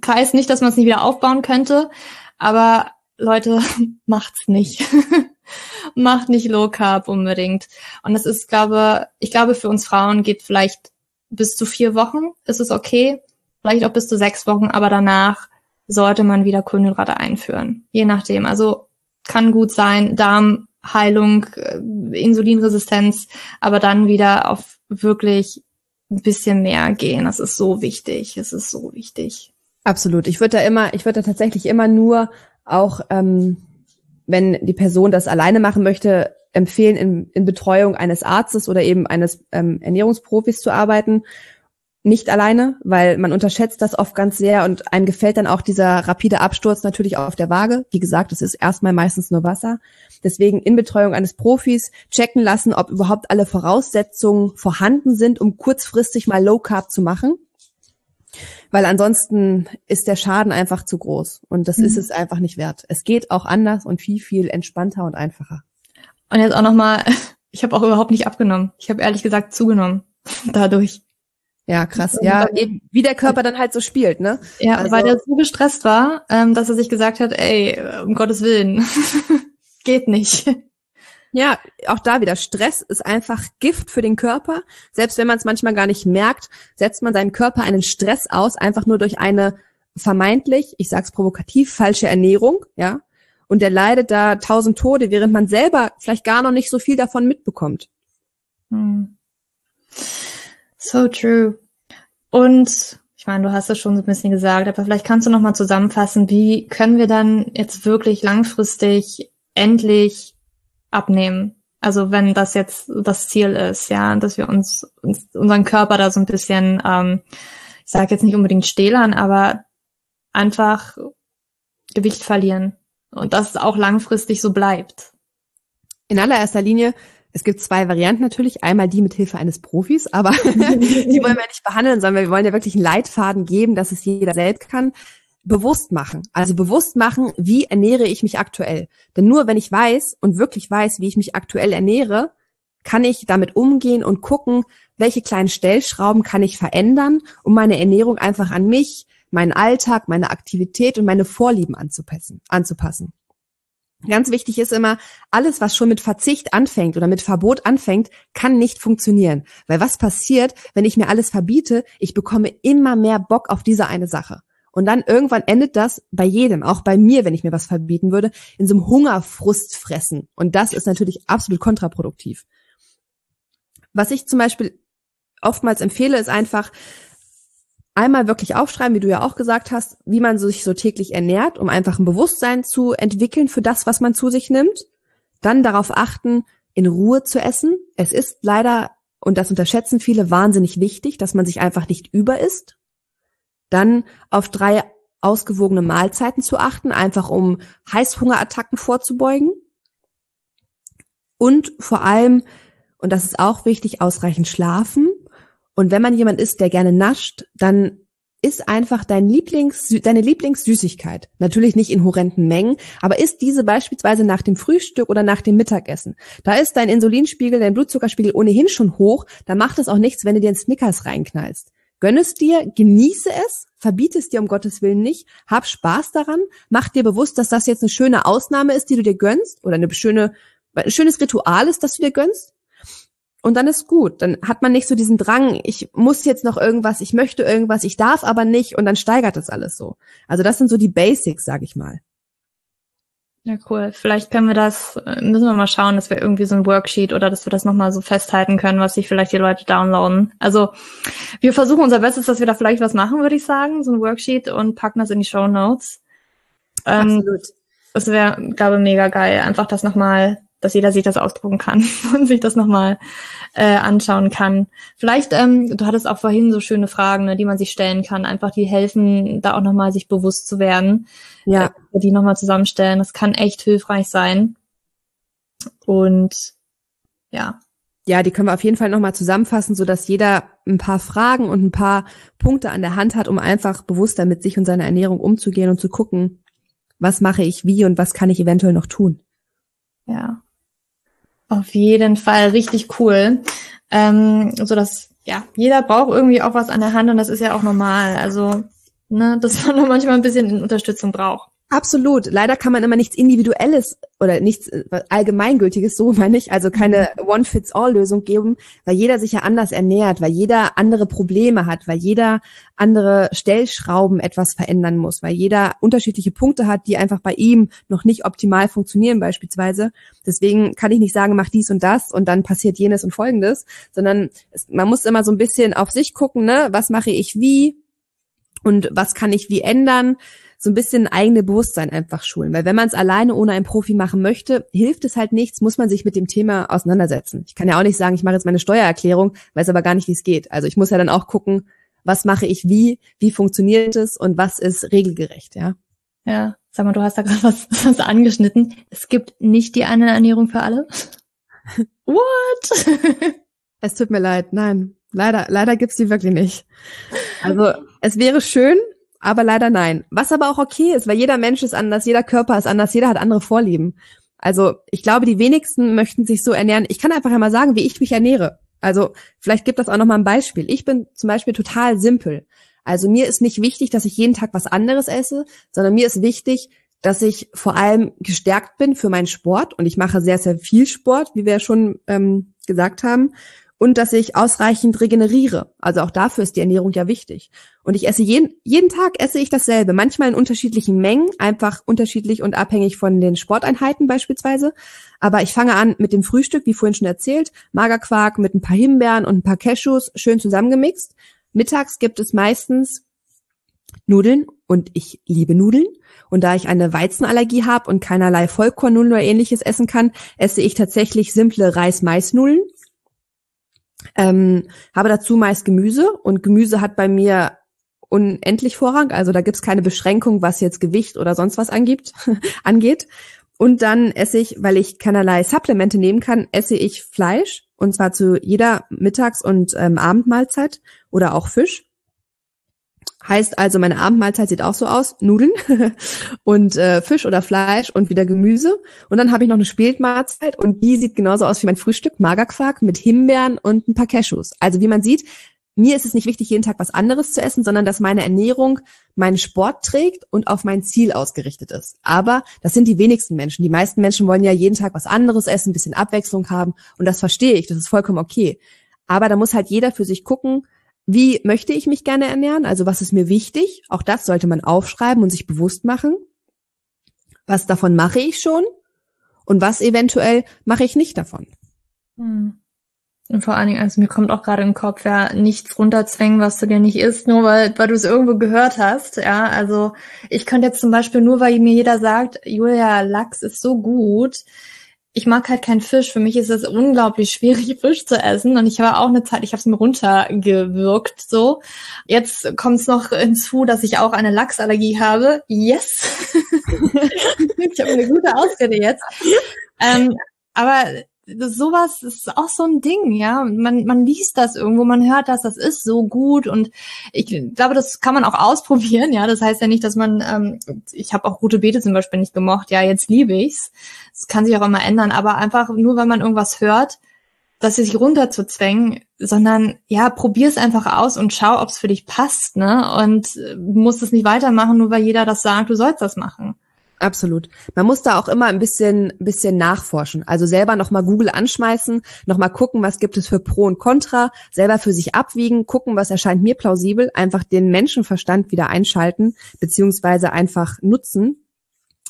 Heißt nicht, dass man es nicht wieder aufbauen könnte, aber Leute, macht's nicht. Macht nicht Low Carb unbedingt. Und das ist, glaube, ich glaube, für uns Frauen geht vielleicht bis zu vier Wochen, ist es okay. Vielleicht auch bis zu sechs Wochen, aber danach sollte man wieder Kohlenhydrate einführen. Je nachdem. Also kann gut sein, Darm Heilung, äh, Insulinresistenz, aber dann wieder auf wirklich ein bisschen mehr gehen. Das ist so wichtig. Es ist so wichtig. Absolut. Ich würde da immer, ich würde da tatsächlich immer nur auch, ähm, wenn die Person das alleine machen möchte, empfehlen, in, in Betreuung eines Arztes oder eben eines ähm, Ernährungsprofis zu arbeiten nicht alleine, weil man unterschätzt das oft ganz sehr und einem gefällt dann auch dieser rapide Absturz natürlich auf der Waage. Wie gesagt, es ist erstmal meistens nur Wasser. Deswegen in Betreuung eines Profis checken lassen, ob überhaupt alle Voraussetzungen vorhanden sind, um kurzfristig mal Low Carb zu machen. Weil ansonsten ist der Schaden einfach zu groß und das mhm. ist es einfach nicht wert. Es geht auch anders und viel, viel entspannter und einfacher. Und jetzt auch nochmal, ich habe auch überhaupt nicht abgenommen. Ich habe ehrlich gesagt zugenommen dadurch. Ja, krass. Ja, eben, wie der Körper dann halt so spielt, ne? Ja, also, weil er so gestresst war, ähm, dass er sich gesagt hat, ey, um Gottes Willen, geht nicht. Ja, auch da wieder. Stress ist einfach Gift für den Körper. Selbst wenn man es manchmal gar nicht merkt, setzt man seinem Körper einen Stress aus, einfach nur durch eine vermeintlich, ich sag's provokativ, falsche Ernährung, ja. Und der leidet da tausend Tode, während man selber vielleicht gar noch nicht so viel davon mitbekommt. Hm. So true. Und ich meine, du hast es schon so ein bisschen gesagt, aber vielleicht kannst du noch mal zusammenfassen, wie können wir dann jetzt wirklich langfristig endlich abnehmen? Also wenn das jetzt das Ziel ist, ja, dass wir uns, uns unseren Körper da so ein bisschen, ähm, ich sage jetzt nicht unbedingt stählern, aber einfach Gewicht verlieren und das auch langfristig so bleibt. In allererster Linie es gibt zwei Varianten natürlich. Einmal die mit Hilfe eines Profis, aber die wollen wir nicht behandeln, sondern wir wollen ja wirklich einen Leitfaden geben, dass es jeder selbst kann. Bewusst machen. Also bewusst machen, wie ernähre ich mich aktuell. Denn nur wenn ich weiß und wirklich weiß, wie ich mich aktuell ernähre, kann ich damit umgehen und gucken, welche kleinen Stellschrauben kann ich verändern, um meine Ernährung einfach an mich, meinen Alltag, meine Aktivität und meine Vorlieben anzupassen. anzupassen. Ganz wichtig ist immer, alles, was schon mit Verzicht anfängt oder mit Verbot anfängt, kann nicht funktionieren. Weil was passiert, wenn ich mir alles verbiete? Ich bekomme immer mehr Bock auf diese eine Sache. Und dann irgendwann endet das bei jedem, auch bei mir, wenn ich mir was verbieten würde, in so einem Hungerfrustfressen. Und das ist natürlich absolut kontraproduktiv. Was ich zum Beispiel oftmals empfehle, ist einfach, einmal wirklich aufschreiben, wie du ja auch gesagt hast, wie man sich so täglich ernährt, um einfach ein Bewusstsein zu entwickeln für das, was man zu sich nimmt. Dann darauf achten, in Ruhe zu essen. Es ist leider, und das unterschätzen viele, wahnsinnig wichtig, dass man sich einfach nicht über isst. Dann auf drei ausgewogene Mahlzeiten zu achten, einfach um Heißhungerattacken vorzubeugen. Und vor allem, und das ist auch wichtig, ausreichend schlafen und wenn man jemand ist, der gerne nascht, dann ist einfach dein Lieblings, deine Lieblingssüßigkeit. Natürlich nicht in horrenden Mengen, aber ist diese beispielsweise nach dem Frühstück oder nach dem Mittagessen. Da ist dein Insulinspiegel, dein Blutzuckerspiegel ohnehin schon hoch, da macht es auch nichts, wenn du dir einen Snickers reinknallst. Gönn es dir, genieße es, verbiete es dir um Gottes Willen nicht, hab Spaß daran, mach dir bewusst, dass das jetzt eine schöne Ausnahme ist, die du dir gönnst, oder eine schöne, ein schönes Ritual ist, das du dir gönnst und dann ist gut. Dann hat man nicht so diesen Drang, ich muss jetzt noch irgendwas, ich möchte irgendwas, ich darf aber nicht und dann steigert das alles so. Also das sind so die Basics, sag ich mal. Ja, cool. Vielleicht können wir das, äh, müssen wir mal schauen, dass wir irgendwie so ein Worksheet oder dass wir das nochmal so festhalten können, was sich vielleicht die Leute downloaden. Also wir versuchen unser Bestes, dass wir da vielleicht was machen, würde ich sagen, so ein Worksheet und packen das in die Show Notes. Ähm, Absolut. Das wäre, glaube ich, mega geil, einfach das nochmal dass jeder sich das ausdrucken kann und sich das nochmal äh, anschauen kann. Vielleicht, ähm, du hattest auch vorhin so schöne Fragen, ne, die man sich stellen kann, einfach die helfen, da auch nochmal sich bewusst zu werden. Ja. Äh, die nochmal zusammenstellen. Das kann echt hilfreich sein. Und ja. Ja, die können wir auf jeden Fall nochmal zusammenfassen, so dass jeder ein paar Fragen und ein paar Punkte an der Hand hat, um einfach bewusster mit sich und seiner Ernährung umzugehen und zu gucken, was mache ich wie und was kann ich eventuell noch tun. Ja. Auf jeden Fall richtig cool. Ähm, so dass, ja, jeder braucht irgendwie auch was an der Hand und das ist ja auch normal. Also, ne, dass man manchmal ein bisschen Unterstützung braucht. Absolut. Leider kann man immer nichts Individuelles oder nichts äh, Allgemeingültiges, so meine ich, also keine One-Fits-All-Lösung geben, weil jeder sich ja anders ernährt, weil jeder andere Probleme hat, weil jeder andere Stellschrauben etwas verändern muss, weil jeder unterschiedliche Punkte hat, die einfach bei ihm noch nicht optimal funktionieren beispielsweise. Deswegen kann ich nicht sagen, mach dies und das und dann passiert jenes und folgendes, sondern es, man muss immer so ein bisschen auf sich gucken, ne? Was mache ich wie? Und was kann ich wie ändern? So ein bisschen eigene Bewusstsein einfach schulen. Weil wenn man es alleine ohne einen Profi machen möchte, hilft es halt nichts, muss man sich mit dem Thema auseinandersetzen. Ich kann ja auch nicht sagen, ich mache jetzt meine Steuererklärung, weiß aber gar nicht, wie es geht. Also ich muss ja dann auch gucken, was mache ich wie, wie funktioniert es und was ist regelgerecht, ja. Ja, sag mal, du hast da gerade was, was angeschnitten. Es gibt nicht die eine Ernährung für alle. What? es tut mir leid, nein. Leider, leider gibt's die wirklich nicht. Also es wäre schön, aber leider nein. Was aber auch okay ist, weil jeder Mensch ist anders, jeder Körper ist anders, jeder hat andere Vorlieben. Also ich glaube, die wenigsten möchten sich so ernähren. Ich kann einfach einmal sagen, wie ich mich ernähre. Also vielleicht gibt das auch noch mal ein Beispiel. Ich bin zum Beispiel total simpel. Also mir ist nicht wichtig, dass ich jeden Tag was anderes esse, sondern mir ist wichtig, dass ich vor allem gestärkt bin für meinen Sport und ich mache sehr, sehr viel Sport, wie wir schon ähm, gesagt haben und dass ich ausreichend regeneriere. Also auch dafür ist die Ernährung ja wichtig. Und ich esse jeden, jeden Tag esse ich dasselbe, manchmal in unterschiedlichen Mengen, einfach unterschiedlich und abhängig von den Sporteinheiten beispielsweise. Aber ich fange an mit dem Frühstück, wie vorhin schon erzählt, Magerquark mit ein paar Himbeeren und ein paar Cashews, schön zusammengemixt. Mittags gibt es meistens Nudeln und ich liebe Nudeln. Und da ich eine Weizenallergie habe und keinerlei Vollkornnudeln oder ähnliches essen kann, esse ich tatsächlich simple Reis-Mais-Nudeln ähm, habe dazu meist Gemüse und Gemüse hat bei mir unendlich Vorrang. Also da gibt's keine Beschränkung, was jetzt Gewicht oder sonst was angibt, angeht. Und dann esse ich, weil ich keinerlei Supplemente nehmen kann, esse ich Fleisch und zwar zu jeder Mittags- und ähm, Abendmahlzeit oder auch Fisch. Heißt also, meine Abendmahlzeit sieht auch so aus, Nudeln und äh, Fisch oder Fleisch und wieder Gemüse. Und dann habe ich noch eine Spätmahlzeit und die sieht genauso aus wie mein Frühstück, Magerquark mit Himbeeren und ein paar Cashews. Also wie man sieht, mir ist es nicht wichtig, jeden Tag was anderes zu essen, sondern dass meine Ernährung meinen Sport trägt und auf mein Ziel ausgerichtet ist. Aber das sind die wenigsten Menschen. Die meisten Menschen wollen ja jeden Tag was anderes essen, ein bisschen Abwechslung haben. Und das verstehe ich, das ist vollkommen okay. Aber da muss halt jeder für sich gucken, wie möchte ich mich gerne ernähren? Also was ist mir wichtig? Auch das sollte man aufschreiben und sich bewusst machen. Was davon mache ich schon? Und was eventuell mache ich nicht davon? Hm. Und vor allen Dingen, also mir kommt auch gerade im Kopf, ja, nichts runterzwängen, was du dir nicht isst, nur weil, weil du es irgendwo gehört hast. Ja, also ich könnte jetzt zum Beispiel nur, weil mir jeder sagt, Julia, Lachs ist so gut, ich mag halt keinen Fisch. Für mich ist es unglaublich schwierig, Fisch zu essen. Und ich habe auch eine Zeit, ich habe es mir runtergewirkt so. Jetzt kommt es noch hinzu, dass ich auch eine Lachsallergie habe. Yes! ich habe eine gute Ausrede jetzt. Ähm, aber sowas ist auch so ein Ding, ja. Man, man liest das irgendwo, man hört das, das ist so gut und ich glaube, das kann man auch ausprobieren, ja. Das heißt ja nicht, dass man, ähm, ich habe auch rote Beete zum Beispiel nicht gemocht, ja, jetzt liebe ich's. Das kann sich auch immer ändern, aber einfach nur, wenn man irgendwas hört, das sich runterzuzwängen, sondern ja, probier's einfach aus und schau, ob's für dich passt, ne? Und äh, musst es nicht weitermachen, nur weil jeder das sagt, du sollst das machen. Absolut. Man muss da auch immer ein bisschen, bisschen nachforschen. Also selber nochmal Google anschmeißen, nochmal gucken, was gibt es für Pro und Contra, selber für sich abwiegen, gucken, was erscheint mir plausibel, einfach den Menschenverstand wieder einschalten, beziehungsweise einfach nutzen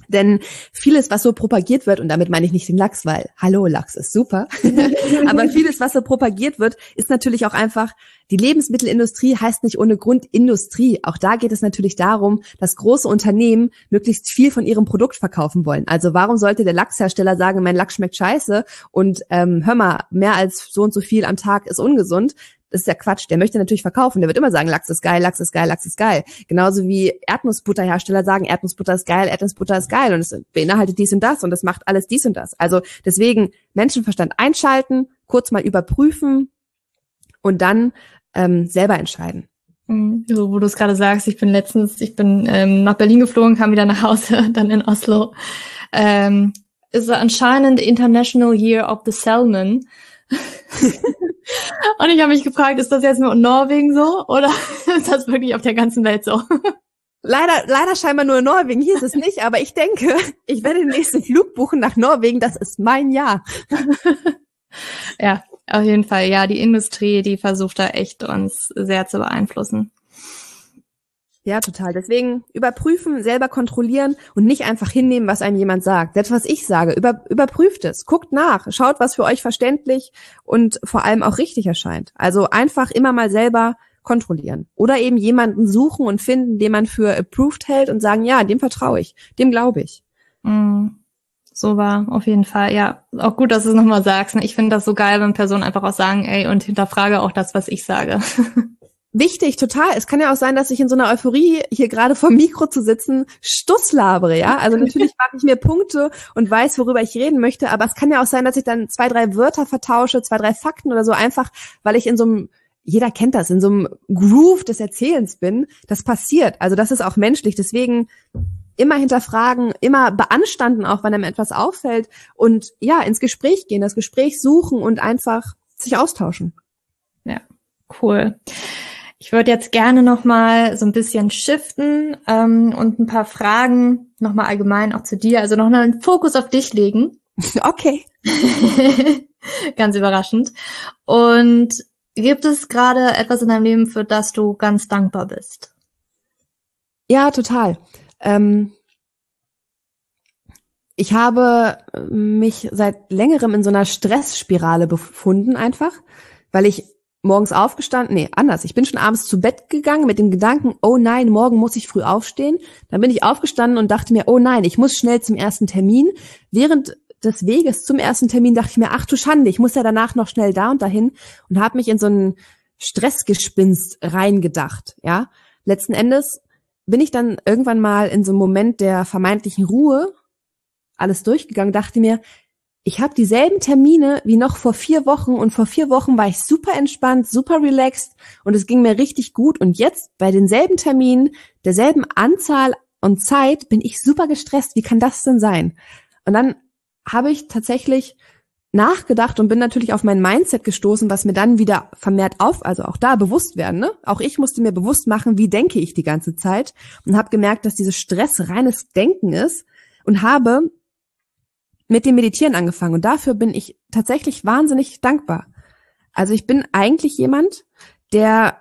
denn vieles, was so propagiert wird, und damit meine ich nicht den Lachs, weil, hallo, Lachs ist super, aber vieles, was so propagiert wird, ist natürlich auch einfach, die Lebensmittelindustrie heißt nicht ohne Grund Industrie. Auch da geht es natürlich darum, dass große Unternehmen möglichst viel von ihrem Produkt verkaufen wollen. Also warum sollte der Lachshersteller sagen, mein Lachs schmeckt scheiße und ähm, hör mal, mehr als so und so viel am Tag ist ungesund? Das ist ja Quatsch. Der möchte natürlich verkaufen. Der wird immer sagen, Lachs ist geil, Lachs ist geil, Lachs ist geil. Genauso wie Erdnussbutterhersteller sagen, Erdnussbutter ist geil, Erdnussbutter ist geil und es beinhaltet dies und das und das macht alles dies und das. Also deswegen Menschenverstand einschalten, kurz mal überprüfen und dann ähm, selber entscheiden. Mhm. So, wo du es gerade sagst, ich bin letztens, ich bin ähm, nach Berlin geflogen, kam wieder nach Hause, dann in Oslo. Ähm, ist anscheinend International Year of the Salmon. Und ich habe mich gefragt, ist das jetzt nur in Norwegen so oder ist das wirklich auf der ganzen Welt so? Leider, leider scheinbar nur in Norwegen. Hier ist es nicht, aber ich denke, ich werde den nächsten Flug buchen nach Norwegen. Das ist mein Jahr. ja, auf jeden Fall. Ja, die Industrie, die versucht da echt uns sehr zu beeinflussen. Ja, total. Deswegen überprüfen, selber kontrollieren und nicht einfach hinnehmen, was einem jemand sagt. Selbst was ich sage, über, überprüft es, guckt nach, schaut, was für euch verständlich und vor allem auch richtig erscheint. Also einfach immer mal selber kontrollieren. Oder eben jemanden suchen und finden, den man für approved hält und sagen, ja, dem vertraue ich, dem glaube ich. Mm, so war auf jeden Fall, ja. Auch gut, dass du es nochmal sagst. Ich finde das so geil, wenn Personen einfach auch sagen, ey, und hinterfrage auch das, was ich sage. Wichtig, total. Es kann ja auch sein, dass ich in so einer Euphorie hier gerade vor Mikro zu sitzen Stuss labere, ja. Also natürlich mache ich mir Punkte und weiß, worüber ich reden möchte, aber es kann ja auch sein, dass ich dann zwei, drei Wörter vertausche, zwei, drei Fakten oder so einfach, weil ich in so einem jeder kennt das, in so einem Groove des Erzählens bin. Das passiert. Also das ist auch menschlich. Deswegen immer hinterfragen, immer beanstanden, auch wenn einem etwas auffällt und ja, ins Gespräch gehen, das Gespräch suchen und einfach sich austauschen. Ja, cool. Ich würde jetzt gerne nochmal so ein bisschen shiften ähm, und ein paar Fragen nochmal allgemein auch zu dir, also noch einen Fokus auf dich legen. Okay. ganz überraschend. Und gibt es gerade etwas in deinem Leben, für das du ganz dankbar bist? Ja, total. Ähm, ich habe mich seit längerem in so einer Stressspirale befunden einfach, weil ich morgens aufgestanden, nee, anders. Ich bin schon abends zu Bett gegangen mit dem Gedanken, oh nein, morgen muss ich früh aufstehen. Dann bin ich aufgestanden und dachte mir, oh nein, ich muss schnell zum ersten Termin. Während des Weges zum ersten Termin dachte ich mir, ach du Schande, ich muss ja danach noch schnell da und dahin und habe mich in so ein Stressgespinst reingedacht, ja. Letzten Endes bin ich dann irgendwann mal in so einem Moment der vermeintlichen Ruhe alles durchgegangen, dachte mir, ich habe dieselben Termine wie noch vor vier Wochen und vor vier Wochen war ich super entspannt, super relaxed und es ging mir richtig gut und jetzt bei denselben Terminen, derselben Anzahl und Zeit bin ich super gestresst. Wie kann das denn sein? Und dann habe ich tatsächlich nachgedacht und bin natürlich auf mein Mindset gestoßen, was mir dann wieder vermehrt auf, also auch da bewusst werden. Ne? Auch ich musste mir bewusst machen, wie denke ich die ganze Zeit und habe gemerkt, dass dieses Stress reines Denken ist und habe mit dem Meditieren angefangen. Und dafür bin ich tatsächlich wahnsinnig dankbar. Also ich bin eigentlich jemand, der,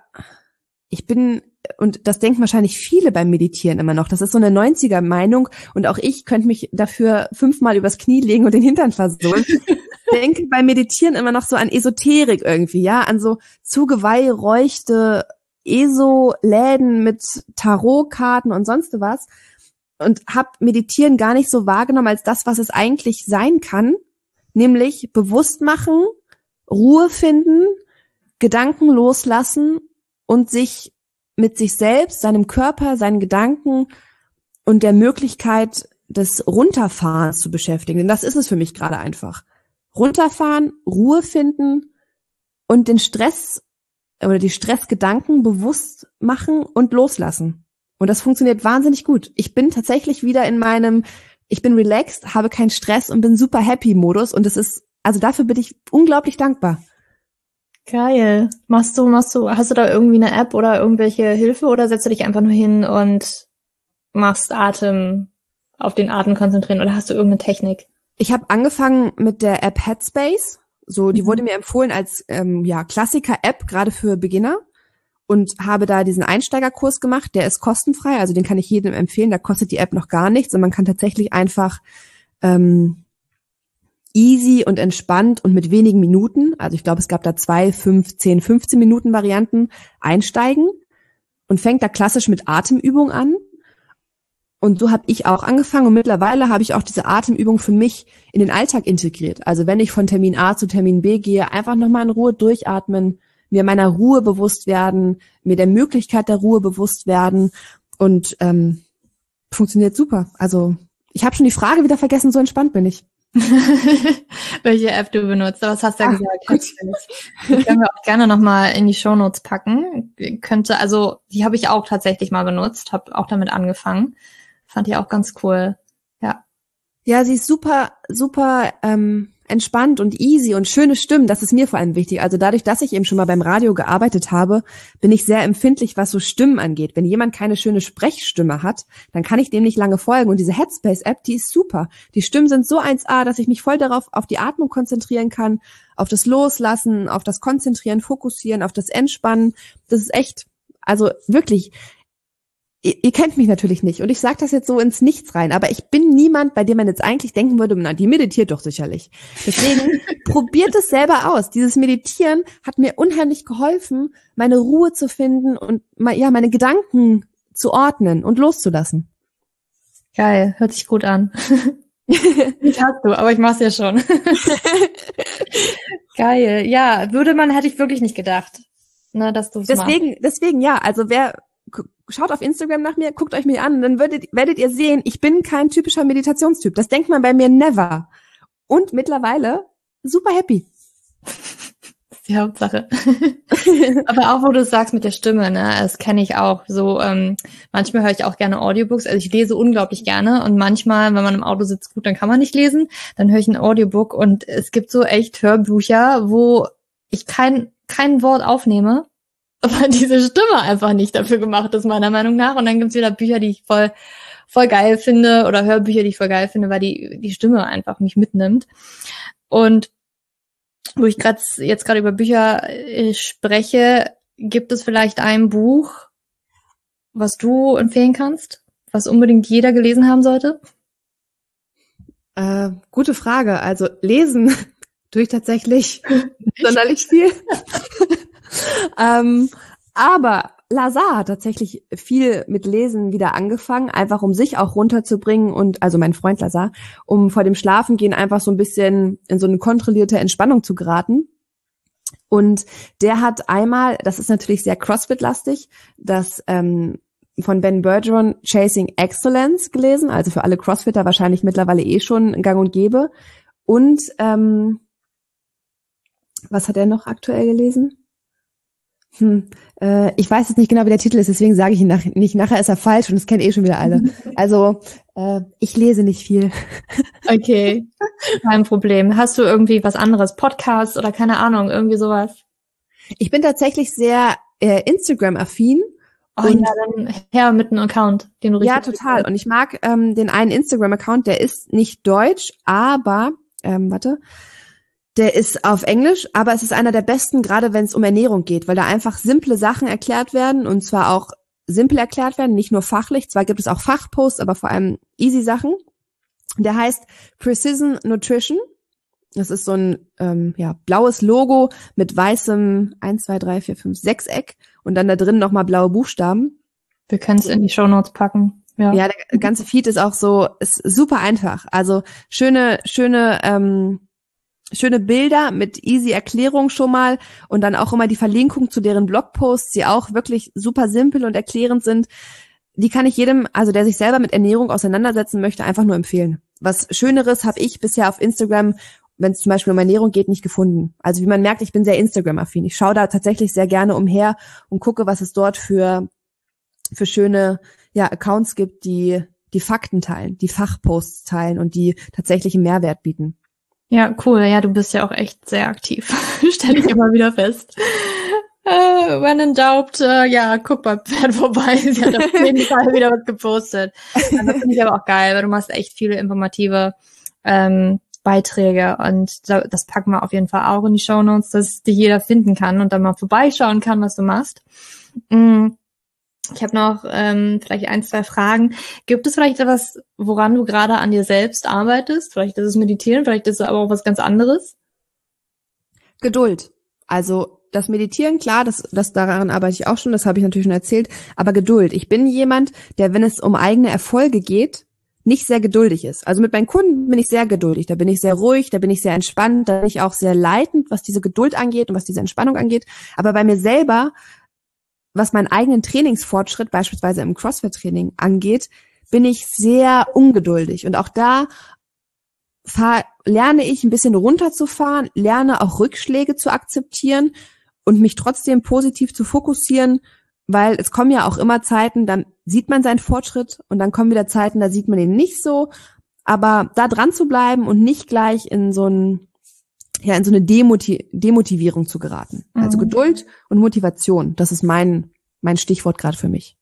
ich bin, und das denken wahrscheinlich viele beim Meditieren immer noch, das ist so eine 90er Meinung und auch ich könnte mich dafür fünfmal übers Knie legen und den Hintern versohlen. denke beim Meditieren immer noch so an Esoterik irgendwie, ja, an so zugeweihräuchte ESO-Läden mit Tarotkarten und sonst was und habe Meditieren gar nicht so wahrgenommen als das, was es eigentlich sein kann, nämlich bewusst machen, Ruhe finden, Gedanken loslassen und sich mit sich selbst, seinem Körper, seinen Gedanken und der Möglichkeit des Runterfahrens zu beschäftigen. Denn das ist es für mich gerade einfach. Runterfahren, Ruhe finden und den Stress oder die Stressgedanken bewusst machen und loslassen. Und das funktioniert wahnsinnig gut. Ich bin tatsächlich wieder in meinem, ich bin relaxed, habe keinen Stress und bin super happy Modus. Und es ist, also dafür bin ich unglaublich dankbar. Geil. Machst du, machst du, hast du da irgendwie eine App oder irgendwelche Hilfe oder setzt du dich einfach nur hin und machst Atem, auf den Atem konzentrieren oder hast du irgendeine Technik? Ich habe angefangen mit der App Headspace. So, die mhm. wurde mir empfohlen als ähm, ja Klassiker-App gerade für Beginner und habe da diesen Einsteigerkurs gemacht. Der ist kostenfrei, also den kann ich jedem empfehlen. Da kostet die App noch gar nichts und man kann tatsächlich einfach ähm, easy und entspannt und mit wenigen Minuten, also ich glaube, es gab da zwei, fünf, zehn, 15 Minuten Varianten, einsteigen und fängt da klassisch mit Atemübung an. Und so habe ich auch angefangen und mittlerweile habe ich auch diese Atemübung für mich in den Alltag integriert. Also wenn ich von Termin A zu Termin B gehe, einfach nochmal in Ruhe durchatmen, mir meiner Ruhe bewusst werden, mir der Möglichkeit der Ruhe bewusst werden und ähm, funktioniert super. Also ich habe schon die Frage wieder vergessen, so entspannt bin ich. Welche App du benutzt, was hast du ja Ach, gesagt. Die können wir auch gerne nochmal in die Shownotes packen. Könnte, also die habe ich auch tatsächlich mal benutzt, habe auch damit angefangen. Fand ich auch ganz cool. Ja. Ja, sie ist super, super ähm, entspannt und easy und schöne Stimmen, das ist mir vor allem wichtig. Also dadurch, dass ich eben schon mal beim Radio gearbeitet habe, bin ich sehr empfindlich, was so Stimmen angeht. Wenn jemand keine schöne Sprechstimme hat, dann kann ich dem nicht lange folgen. Und diese Headspace-App, die ist super. Die Stimmen sind so 1A, dass ich mich voll darauf, auf die Atmung konzentrieren kann, auf das Loslassen, auf das Konzentrieren, Fokussieren, auf das Entspannen. Das ist echt, also wirklich, ihr, ihr kennt mich natürlich nicht und ich sage das jetzt so ins Nichts rein, aber ich bin niemand, bei dem man jetzt eigentlich denken würde, na, die meditiert doch sicherlich. Deswegen probiert es selber aus. Dieses Meditieren hat mir unheimlich geholfen, meine Ruhe zu finden und ja, meine Gedanken zu ordnen und loszulassen. Geil, hört sich gut an. Nicht hast du, aber ich mach's ja schon. Geil, ja, würde man, hätte ich wirklich nicht gedacht, ne, dass du Deswegen, machst. deswegen ja, also wer schaut auf Instagram nach mir, guckt euch mir an, dann werdet, werdet ihr sehen, ich bin kein typischer Meditationstyp. Das denkt man bei mir never. Und mittlerweile super happy. Die Hauptsache. Aber auch, wo du sagst mit der Stimme, ne, das kenne ich auch. So, ähm, manchmal höre ich auch gerne Audiobooks. Also ich lese unglaublich gerne und manchmal, wenn man im Auto sitzt, gut, dann kann man nicht lesen. Dann höre ich ein Audiobook und es gibt so echt Hörbücher, wo ich kein kein Wort aufnehme weil diese Stimme einfach nicht dafür gemacht ist, meiner Meinung nach. Und dann gibt's wieder Bücher, die ich voll, voll geil finde oder Hörbücher, die ich voll geil finde, weil die, die Stimme einfach mich mitnimmt. Und wo ich gerade jetzt gerade über Bücher äh, spreche, gibt es vielleicht ein Buch, was du empfehlen kannst, was unbedingt jeder gelesen haben sollte? Äh, gute Frage. Also lesen tue ich tatsächlich sonderlich viel. Ähm, aber Lazar hat tatsächlich viel mit Lesen wieder angefangen, einfach um sich auch runterzubringen und, also mein Freund Lazar, um vor dem Schlafengehen einfach so ein bisschen in so eine kontrollierte Entspannung zu geraten. Und der hat einmal, das ist natürlich sehr CrossFit-lastig, das ähm, von Ben Bergeron Chasing Excellence gelesen, also für alle Crossfitter wahrscheinlich mittlerweile eh schon gang und gäbe. Und ähm, was hat er noch aktuell gelesen? Hm, äh, ich weiß jetzt nicht genau, wie der Titel ist, deswegen sage ich ihn nach, nicht. Nachher ist er falsch und das kennen eh schon wieder alle. Also äh, ich lese nicht viel. Okay, kein Problem. Hast du irgendwie was anderes, Podcast oder keine Ahnung, irgendwie sowas? Ich bin tatsächlich sehr äh, Instagram-affin. Oh und ja, dann her mit einem Account, den du richtig Ja, total. Und ich mag ähm, den einen Instagram-Account, der ist nicht deutsch, aber, ähm, warte, der ist auf Englisch, aber es ist einer der besten, gerade wenn es um Ernährung geht, weil da einfach simple Sachen erklärt werden und zwar auch simpel erklärt werden, nicht nur fachlich. Zwar gibt es auch Fachposts, aber vor allem easy Sachen. Der heißt Precision Nutrition. Das ist so ein ähm, ja, blaues Logo mit weißem 1, 2, 3, 4, 5, 6 Eck und dann da drin nochmal blaue Buchstaben. Wir können es in die Show Notes packen. Ja. ja, der ganze Feed ist auch so, ist super einfach. Also schöne, schöne ähm, schöne Bilder mit easy Erklärung schon mal und dann auch immer die Verlinkung zu deren Blogposts, die auch wirklich super simpel und erklärend sind. Die kann ich jedem, also der sich selber mit Ernährung auseinandersetzen möchte, einfach nur empfehlen. Was Schöneres habe ich bisher auf Instagram, wenn es zum Beispiel um Ernährung geht, nicht gefunden. Also wie man merkt, ich bin sehr Instagram-affin. Ich schaue da tatsächlich sehr gerne umher und gucke, was es dort für, für schöne ja, Accounts gibt, die die Fakten teilen, die Fachposts teilen und die tatsächlichen Mehrwert bieten. Ja, cool. Ja, du bist ja auch echt sehr aktiv. Stelle ich immer wieder fest. Äh, when in doubt, äh, ja, guck bei Pferd vorbei. Sie hat auf jeden Fall wieder was gepostet. Also, das finde ich aber auch geil, weil du machst echt viele informative ähm, Beiträge und das packen wir auf jeden Fall auch in die Show Notes, dass die jeder finden kann und dann mal vorbeischauen kann, was du machst. Mhm. Ich habe noch ähm, vielleicht ein, zwei Fragen. Gibt es vielleicht etwas, woran du gerade an dir selbst arbeitest? Vielleicht ist es Meditieren, vielleicht ist es aber auch was ganz anderes. Geduld. Also das Meditieren, klar, das, das daran arbeite ich auch schon, das habe ich natürlich schon erzählt, aber Geduld. Ich bin jemand, der, wenn es um eigene Erfolge geht, nicht sehr geduldig ist. Also mit meinen Kunden bin ich sehr geduldig, da bin ich sehr ruhig, da bin ich sehr entspannt, da bin ich auch sehr leitend, was diese Geduld angeht und was diese Entspannung angeht. Aber bei mir selber was meinen eigenen Trainingsfortschritt, beispielsweise im CrossFit-Training angeht, bin ich sehr ungeduldig. Und auch da fahr, lerne ich ein bisschen runterzufahren, lerne auch Rückschläge zu akzeptieren und mich trotzdem positiv zu fokussieren, weil es kommen ja auch immer Zeiten, dann sieht man seinen Fortschritt und dann kommen wieder Zeiten, da sieht man ihn nicht so. Aber da dran zu bleiben und nicht gleich in so ein ja in so eine Demotiv Demotivierung zu geraten. Also mhm. Also Geduld und Motivation, das ist mein mein Stichwort gerade für mich.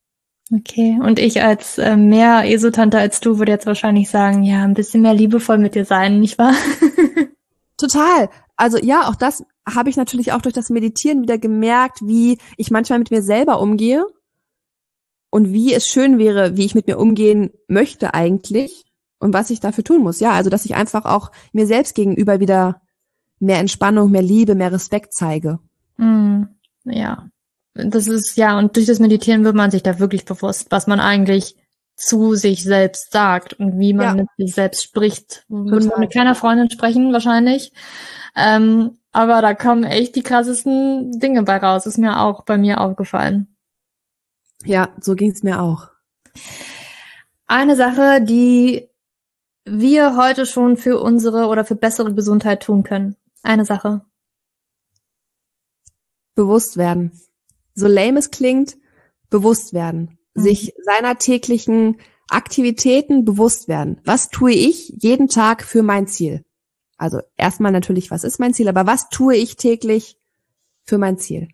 Okay, und ich als äh, mehr Esotante als du würde jetzt wahrscheinlich sagen, ja, ein bisschen mehr liebevoll mit dir sein, nicht wahr? Total. Also ja, auch das habe ich natürlich auch durch das Meditieren wieder gemerkt, wie ich manchmal mit mir selber umgehe und wie es schön wäre, wie ich mit mir umgehen möchte eigentlich und was ich dafür tun muss. Ja, also dass ich einfach auch mir selbst gegenüber wieder mehr Entspannung, mehr Liebe, mehr Respekt zeige. Mm, ja, das ist ja, und durch das Meditieren wird man sich da wirklich bewusst, was man eigentlich zu sich selbst sagt und wie man ja. mit sich selbst spricht. Würde man mit keiner Freundin sprechen, wahrscheinlich. Ähm, aber da kommen echt die krassesten Dinge bei raus. Ist mir auch bei mir aufgefallen. Ja, so ging's mir auch. Eine Sache, die wir heute schon für unsere oder für bessere Gesundheit tun können. Eine Sache. Bewusst werden. So lame es klingt, bewusst werden. Mhm. Sich seiner täglichen Aktivitäten bewusst werden. Was tue ich jeden Tag für mein Ziel? Also erstmal natürlich, was ist mein Ziel, aber was tue ich täglich für mein Ziel?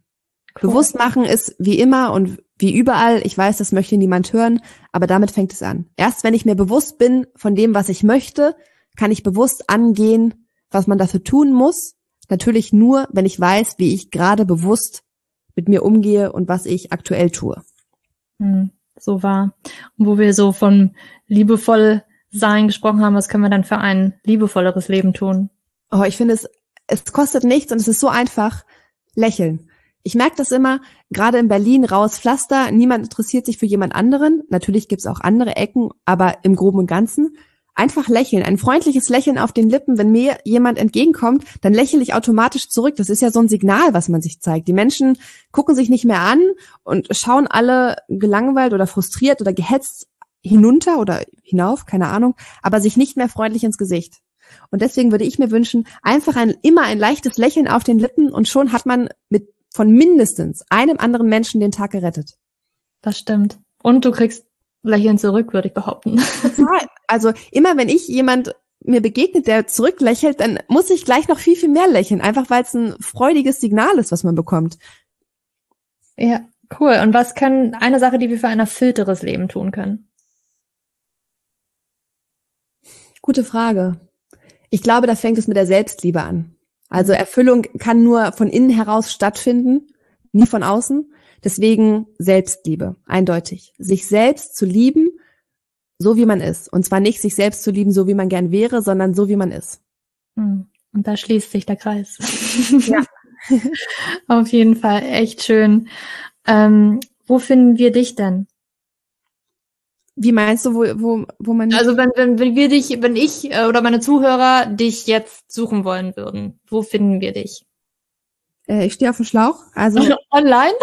Cool. Bewusst machen ist wie immer und wie überall, ich weiß, das möchte niemand hören, aber damit fängt es an. Erst wenn ich mir bewusst bin von dem, was ich möchte, kann ich bewusst angehen, was man dafür tun muss. Natürlich nur, wenn ich weiß, wie ich gerade bewusst mit mir umgehe und was ich aktuell tue. Hm, so war. Und wo wir so von liebevoll sein gesprochen haben, was können wir dann für ein liebevolleres Leben tun? Oh, ich finde es, es kostet nichts und es ist so einfach. Lächeln. Ich merke das immer, gerade in Berlin, raues Pflaster, niemand interessiert sich für jemand anderen. Natürlich gibt's auch andere Ecken, aber im Groben und Ganzen einfach lächeln, ein freundliches Lächeln auf den Lippen. Wenn mir jemand entgegenkommt, dann lächle ich automatisch zurück. Das ist ja so ein Signal, was man sich zeigt. Die Menschen gucken sich nicht mehr an und schauen alle gelangweilt oder frustriert oder gehetzt hinunter oder hinauf, keine Ahnung, aber sich nicht mehr freundlich ins Gesicht. Und deswegen würde ich mir wünschen, einfach ein, immer ein leichtes Lächeln auf den Lippen und schon hat man mit von mindestens einem anderen Menschen den Tag gerettet. Das stimmt. Und du kriegst Lächeln zurück, würde ich behaupten. Also immer wenn ich jemand mir begegnet, der zurücklächelt, dann muss ich gleich noch viel, viel mehr lächeln, einfach weil es ein freudiges Signal ist, was man bekommt. Ja, cool. Und was kann eine Sache, die wir für ein erfüllteres Leben tun können? Gute Frage. Ich glaube, da fängt es mit der Selbstliebe an. Also Erfüllung kann nur von innen heraus stattfinden, nie von außen. Deswegen Selbstliebe, eindeutig. Sich selbst zu lieben, so wie man ist. Und zwar nicht sich selbst zu lieben, so wie man gern wäre, sondern so wie man ist. Hm. Und da schließt sich der Kreis. Ja. Auf jeden Fall, echt schön. Ähm, wo finden wir dich denn? Wie meinst du, wo, wo, wo man. Also wenn, wenn, wenn wir dich, wenn ich äh, oder meine Zuhörer dich jetzt suchen wollen würden, wo finden wir dich? Äh, ich stehe auf dem Schlauch. Also online?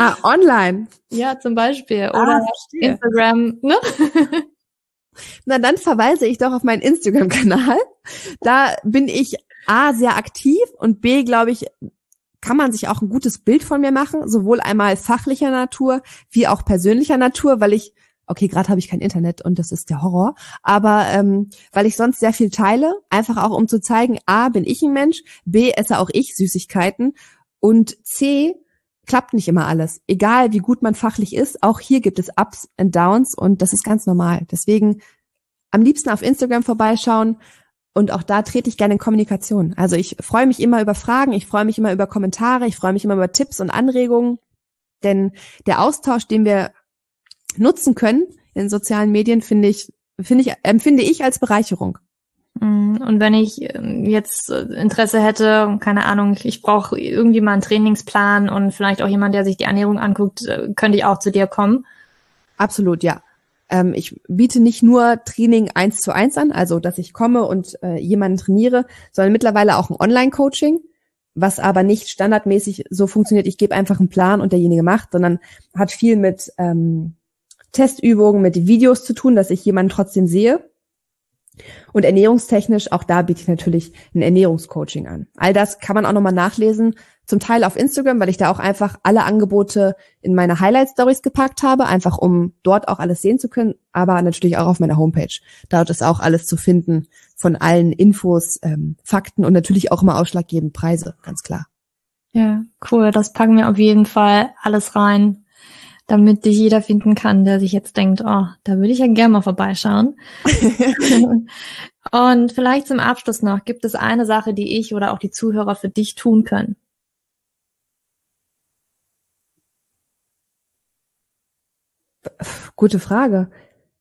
Ah, online. Ja, zum Beispiel. Ah, oder ah, Instagram, ne? Na, dann verweise ich doch auf meinen Instagram-Kanal. Da bin ich A, sehr aktiv und B, glaube ich, kann man sich auch ein gutes Bild von mir machen, sowohl einmal fachlicher Natur wie auch persönlicher Natur, weil ich, okay, gerade habe ich kein Internet und das ist der Horror, aber ähm, weil ich sonst sehr viel teile, einfach auch um zu zeigen, a, bin ich ein Mensch, b, esse auch ich Süßigkeiten und c, klappt nicht immer alles. Egal wie gut man fachlich ist, auch hier gibt es Ups und Downs und das ist ganz normal. Deswegen am liebsten auf Instagram vorbeischauen, und auch da trete ich gerne in Kommunikation. Also ich freue mich immer über Fragen, ich freue mich immer über Kommentare, ich freue mich immer über Tipps und Anregungen. Denn der Austausch, den wir nutzen können in sozialen Medien, finde ich, finde ich, empfinde ich als Bereicherung. Mm, und wenn ich ähm, jetzt äh, Interesse hätte, keine Ahnung, ich brauche irgendwie mal einen Trainingsplan und vielleicht auch jemand, der sich die Ernährung anguckt, äh, könnte ich auch zu dir kommen? Absolut, ja. Ähm, ich biete nicht nur Training eins zu eins an, also dass ich komme und äh, jemanden trainiere, sondern mittlerweile auch ein Online-Coaching, was aber nicht standardmäßig so funktioniert, ich gebe einfach einen Plan und derjenige macht, sondern hat viel mit ähm, Testübungen, mit Videos zu tun, dass ich jemanden trotzdem sehe. Und ernährungstechnisch, auch da biete ich natürlich ein Ernährungscoaching an. All das kann man auch nochmal nachlesen zum Teil auf Instagram, weil ich da auch einfach alle Angebote in meine Highlight-Stories gepackt habe, einfach um dort auch alles sehen zu können, aber natürlich auch auf meiner Homepage. Dort ist auch alles zu finden von allen Infos, ähm, Fakten und natürlich auch immer ausschlaggebend Preise, ganz klar. Ja, cool. Das packen wir auf jeden Fall alles rein, damit dich jeder finden kann, der sich jetzt denkt, oh, da würde ich ja gerne mal vorbeischauen. und vielleicht zum Abschluss noch, gibt es eine Sache, die ich oder auch die Zuhörer für dich tun können? Gute Frage.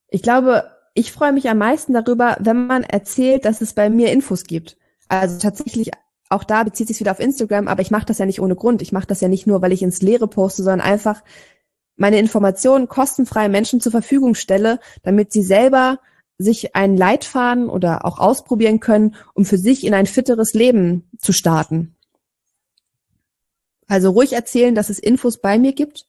Ich glaube, ich freue mich am meisten darüber, wenn man erzählt, dass es bei mir Infos gibt. Also tatsächlich, auch da bezieht sich wieder auf Instagram, aber ich mache das ja nicht ohne Grund. Ich mache das ja nicht nur, weil ich ins Leere poste, sondern einfach meine Informationen kostenfrei Menschen zur Verfügung stelle, damit sie selber sich einen Leitfaden oder auch ausprobieren können, um für sich in ein fitteres Leben zu starten. Also ruhig erzählen, dass es Infos bei mir gibt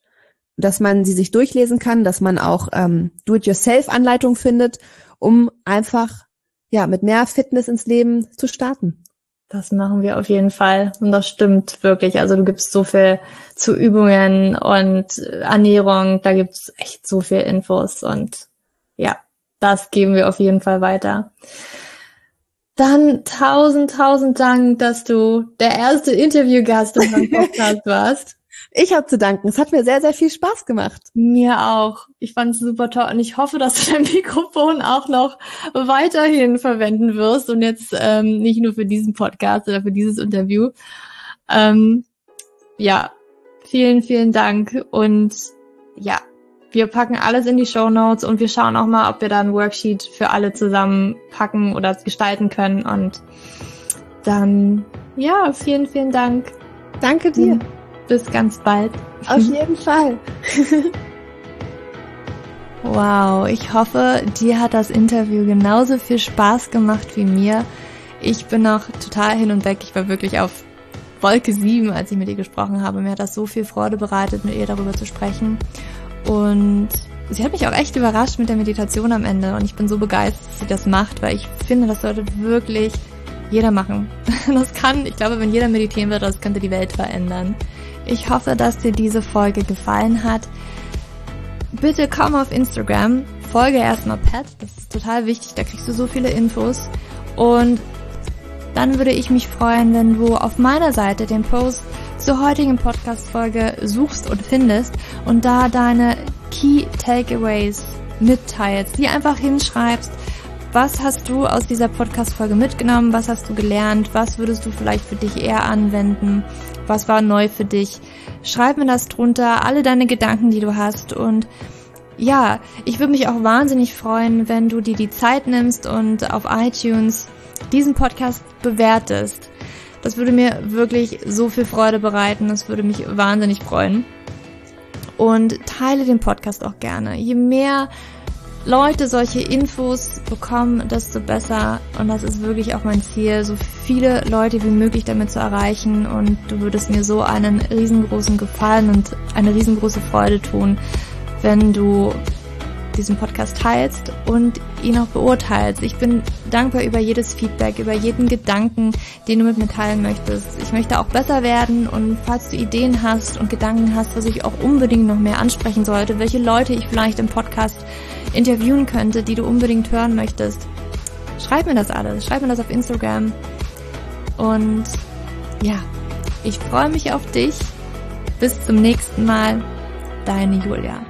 dass man sie sich durchlesen kann, dass man auch ähm, Do-it-yourself-Anleitung findet, um einfach ja mit mehr Fitness ins Leben zu starten. Das machen wir auf jeden Fall und das stimmt wirklich. Also du gibst so viel zu Übungen und Ernährung, da gibt's echt so viel Infos und ja, das geben wir auf jeden Fall weiter. Dann tausend, tausend Dank, dass du der erste Interviewgast in meinem Podcast warst. Ich habe zu danken. Es hat mir sehr, sehr viel Spaß gemacht. Mir auch. Ich fand es super toll und ich hoffe, dass du dein Mikrofon auch noch weiterhin verwenden wirst und jetzt ähm, nicht nur für diesen Podcast oder für dieses Interview. Ähm, ja, vielen, vielen Dank und ja, wir packen alles in die Show Notes und wir schauen auch mal, ob wir da ein Worksheet für alle zusammen packen oder gestalten können und dann ja, vielen, vielen Dank. Danke dir. Mhm bis ganz bald. Auf jeden Fall. wow, ich hoffe, dir hat das Interview genauso viel Spaß gemacht wie mir. Ich bin noch total hin und weg. Ich war wirklich auf Wolke 7, als ich mit ihr gesprochen habe. Mir hat das so viel Freude bereitet, mit ihr darüber zu sprechen. Und sie hat mich auch echt überrascht mit der Meditation am Ende und ich bin so begeistert, dass sie das macht, weil ich finde, das sollte wirklich jeder machen. Das kann, ich glaube, wenn jeder meditieren würde, das könnte die Welt verändern. Ich hoffe, dass dir diese Folge gefallen hat. Bitte komm auf Instagram, folge erstmal Pat, das ist total wichtig, da kriegst du so viele Infos. Und dann würde ich mich freuen, wenn du auf meiner Seite den Post zur heutigen Podcast-Folge suchst und findest und da deine Key Takeaways mitteilst, die einfach hinschreibst, was hast du aus dieser Podcast-Folge mitgenommen? Was hast du gelernt? Was würdest du vielleicht für dich eher anwenden? Was war neu für dich? Schreib mir das drunter, alle deine Gedanken, die du hast und ja, ich würde mich auch wahnsinnig freuen, wenn du dir die Zeit nimmst und auf iTunes diesen Podcast bewertest. Das würde mir wirklich so viel Freude bereiten. Das würde mich wahnsinnig freuen. Und teile den Podcast auch gerne. Je mehr Leute solche Infos bekommen, desto besser. Und das ist wirklich auch mein Ziel, so viele Leute wie möglich damit zu erreichen. Und du würdest mir so einen riesengroßen Gefallen und eine riesengroße Freude tun, wenn du diesen Podcast teilst und ihn auch beurteilst. Ich bin dankbar über jedes Feedback, über jeden Gedanken, den du mit mir teilen möchtest. Ich möchte auch besser werden und falls du Ideen hast und Gedanken hast, was ich auch unbedingt noch mehr ansprechen sollte, welche Leute ich vielleicht im Podcast interviewen könnte, die du unbedingt hören möchtest, schreib mir das alles. Schreib mir das auf Instagram. Und ja, ich freue mich auf dich. Bis zum nächsten Mal. Deine Julia.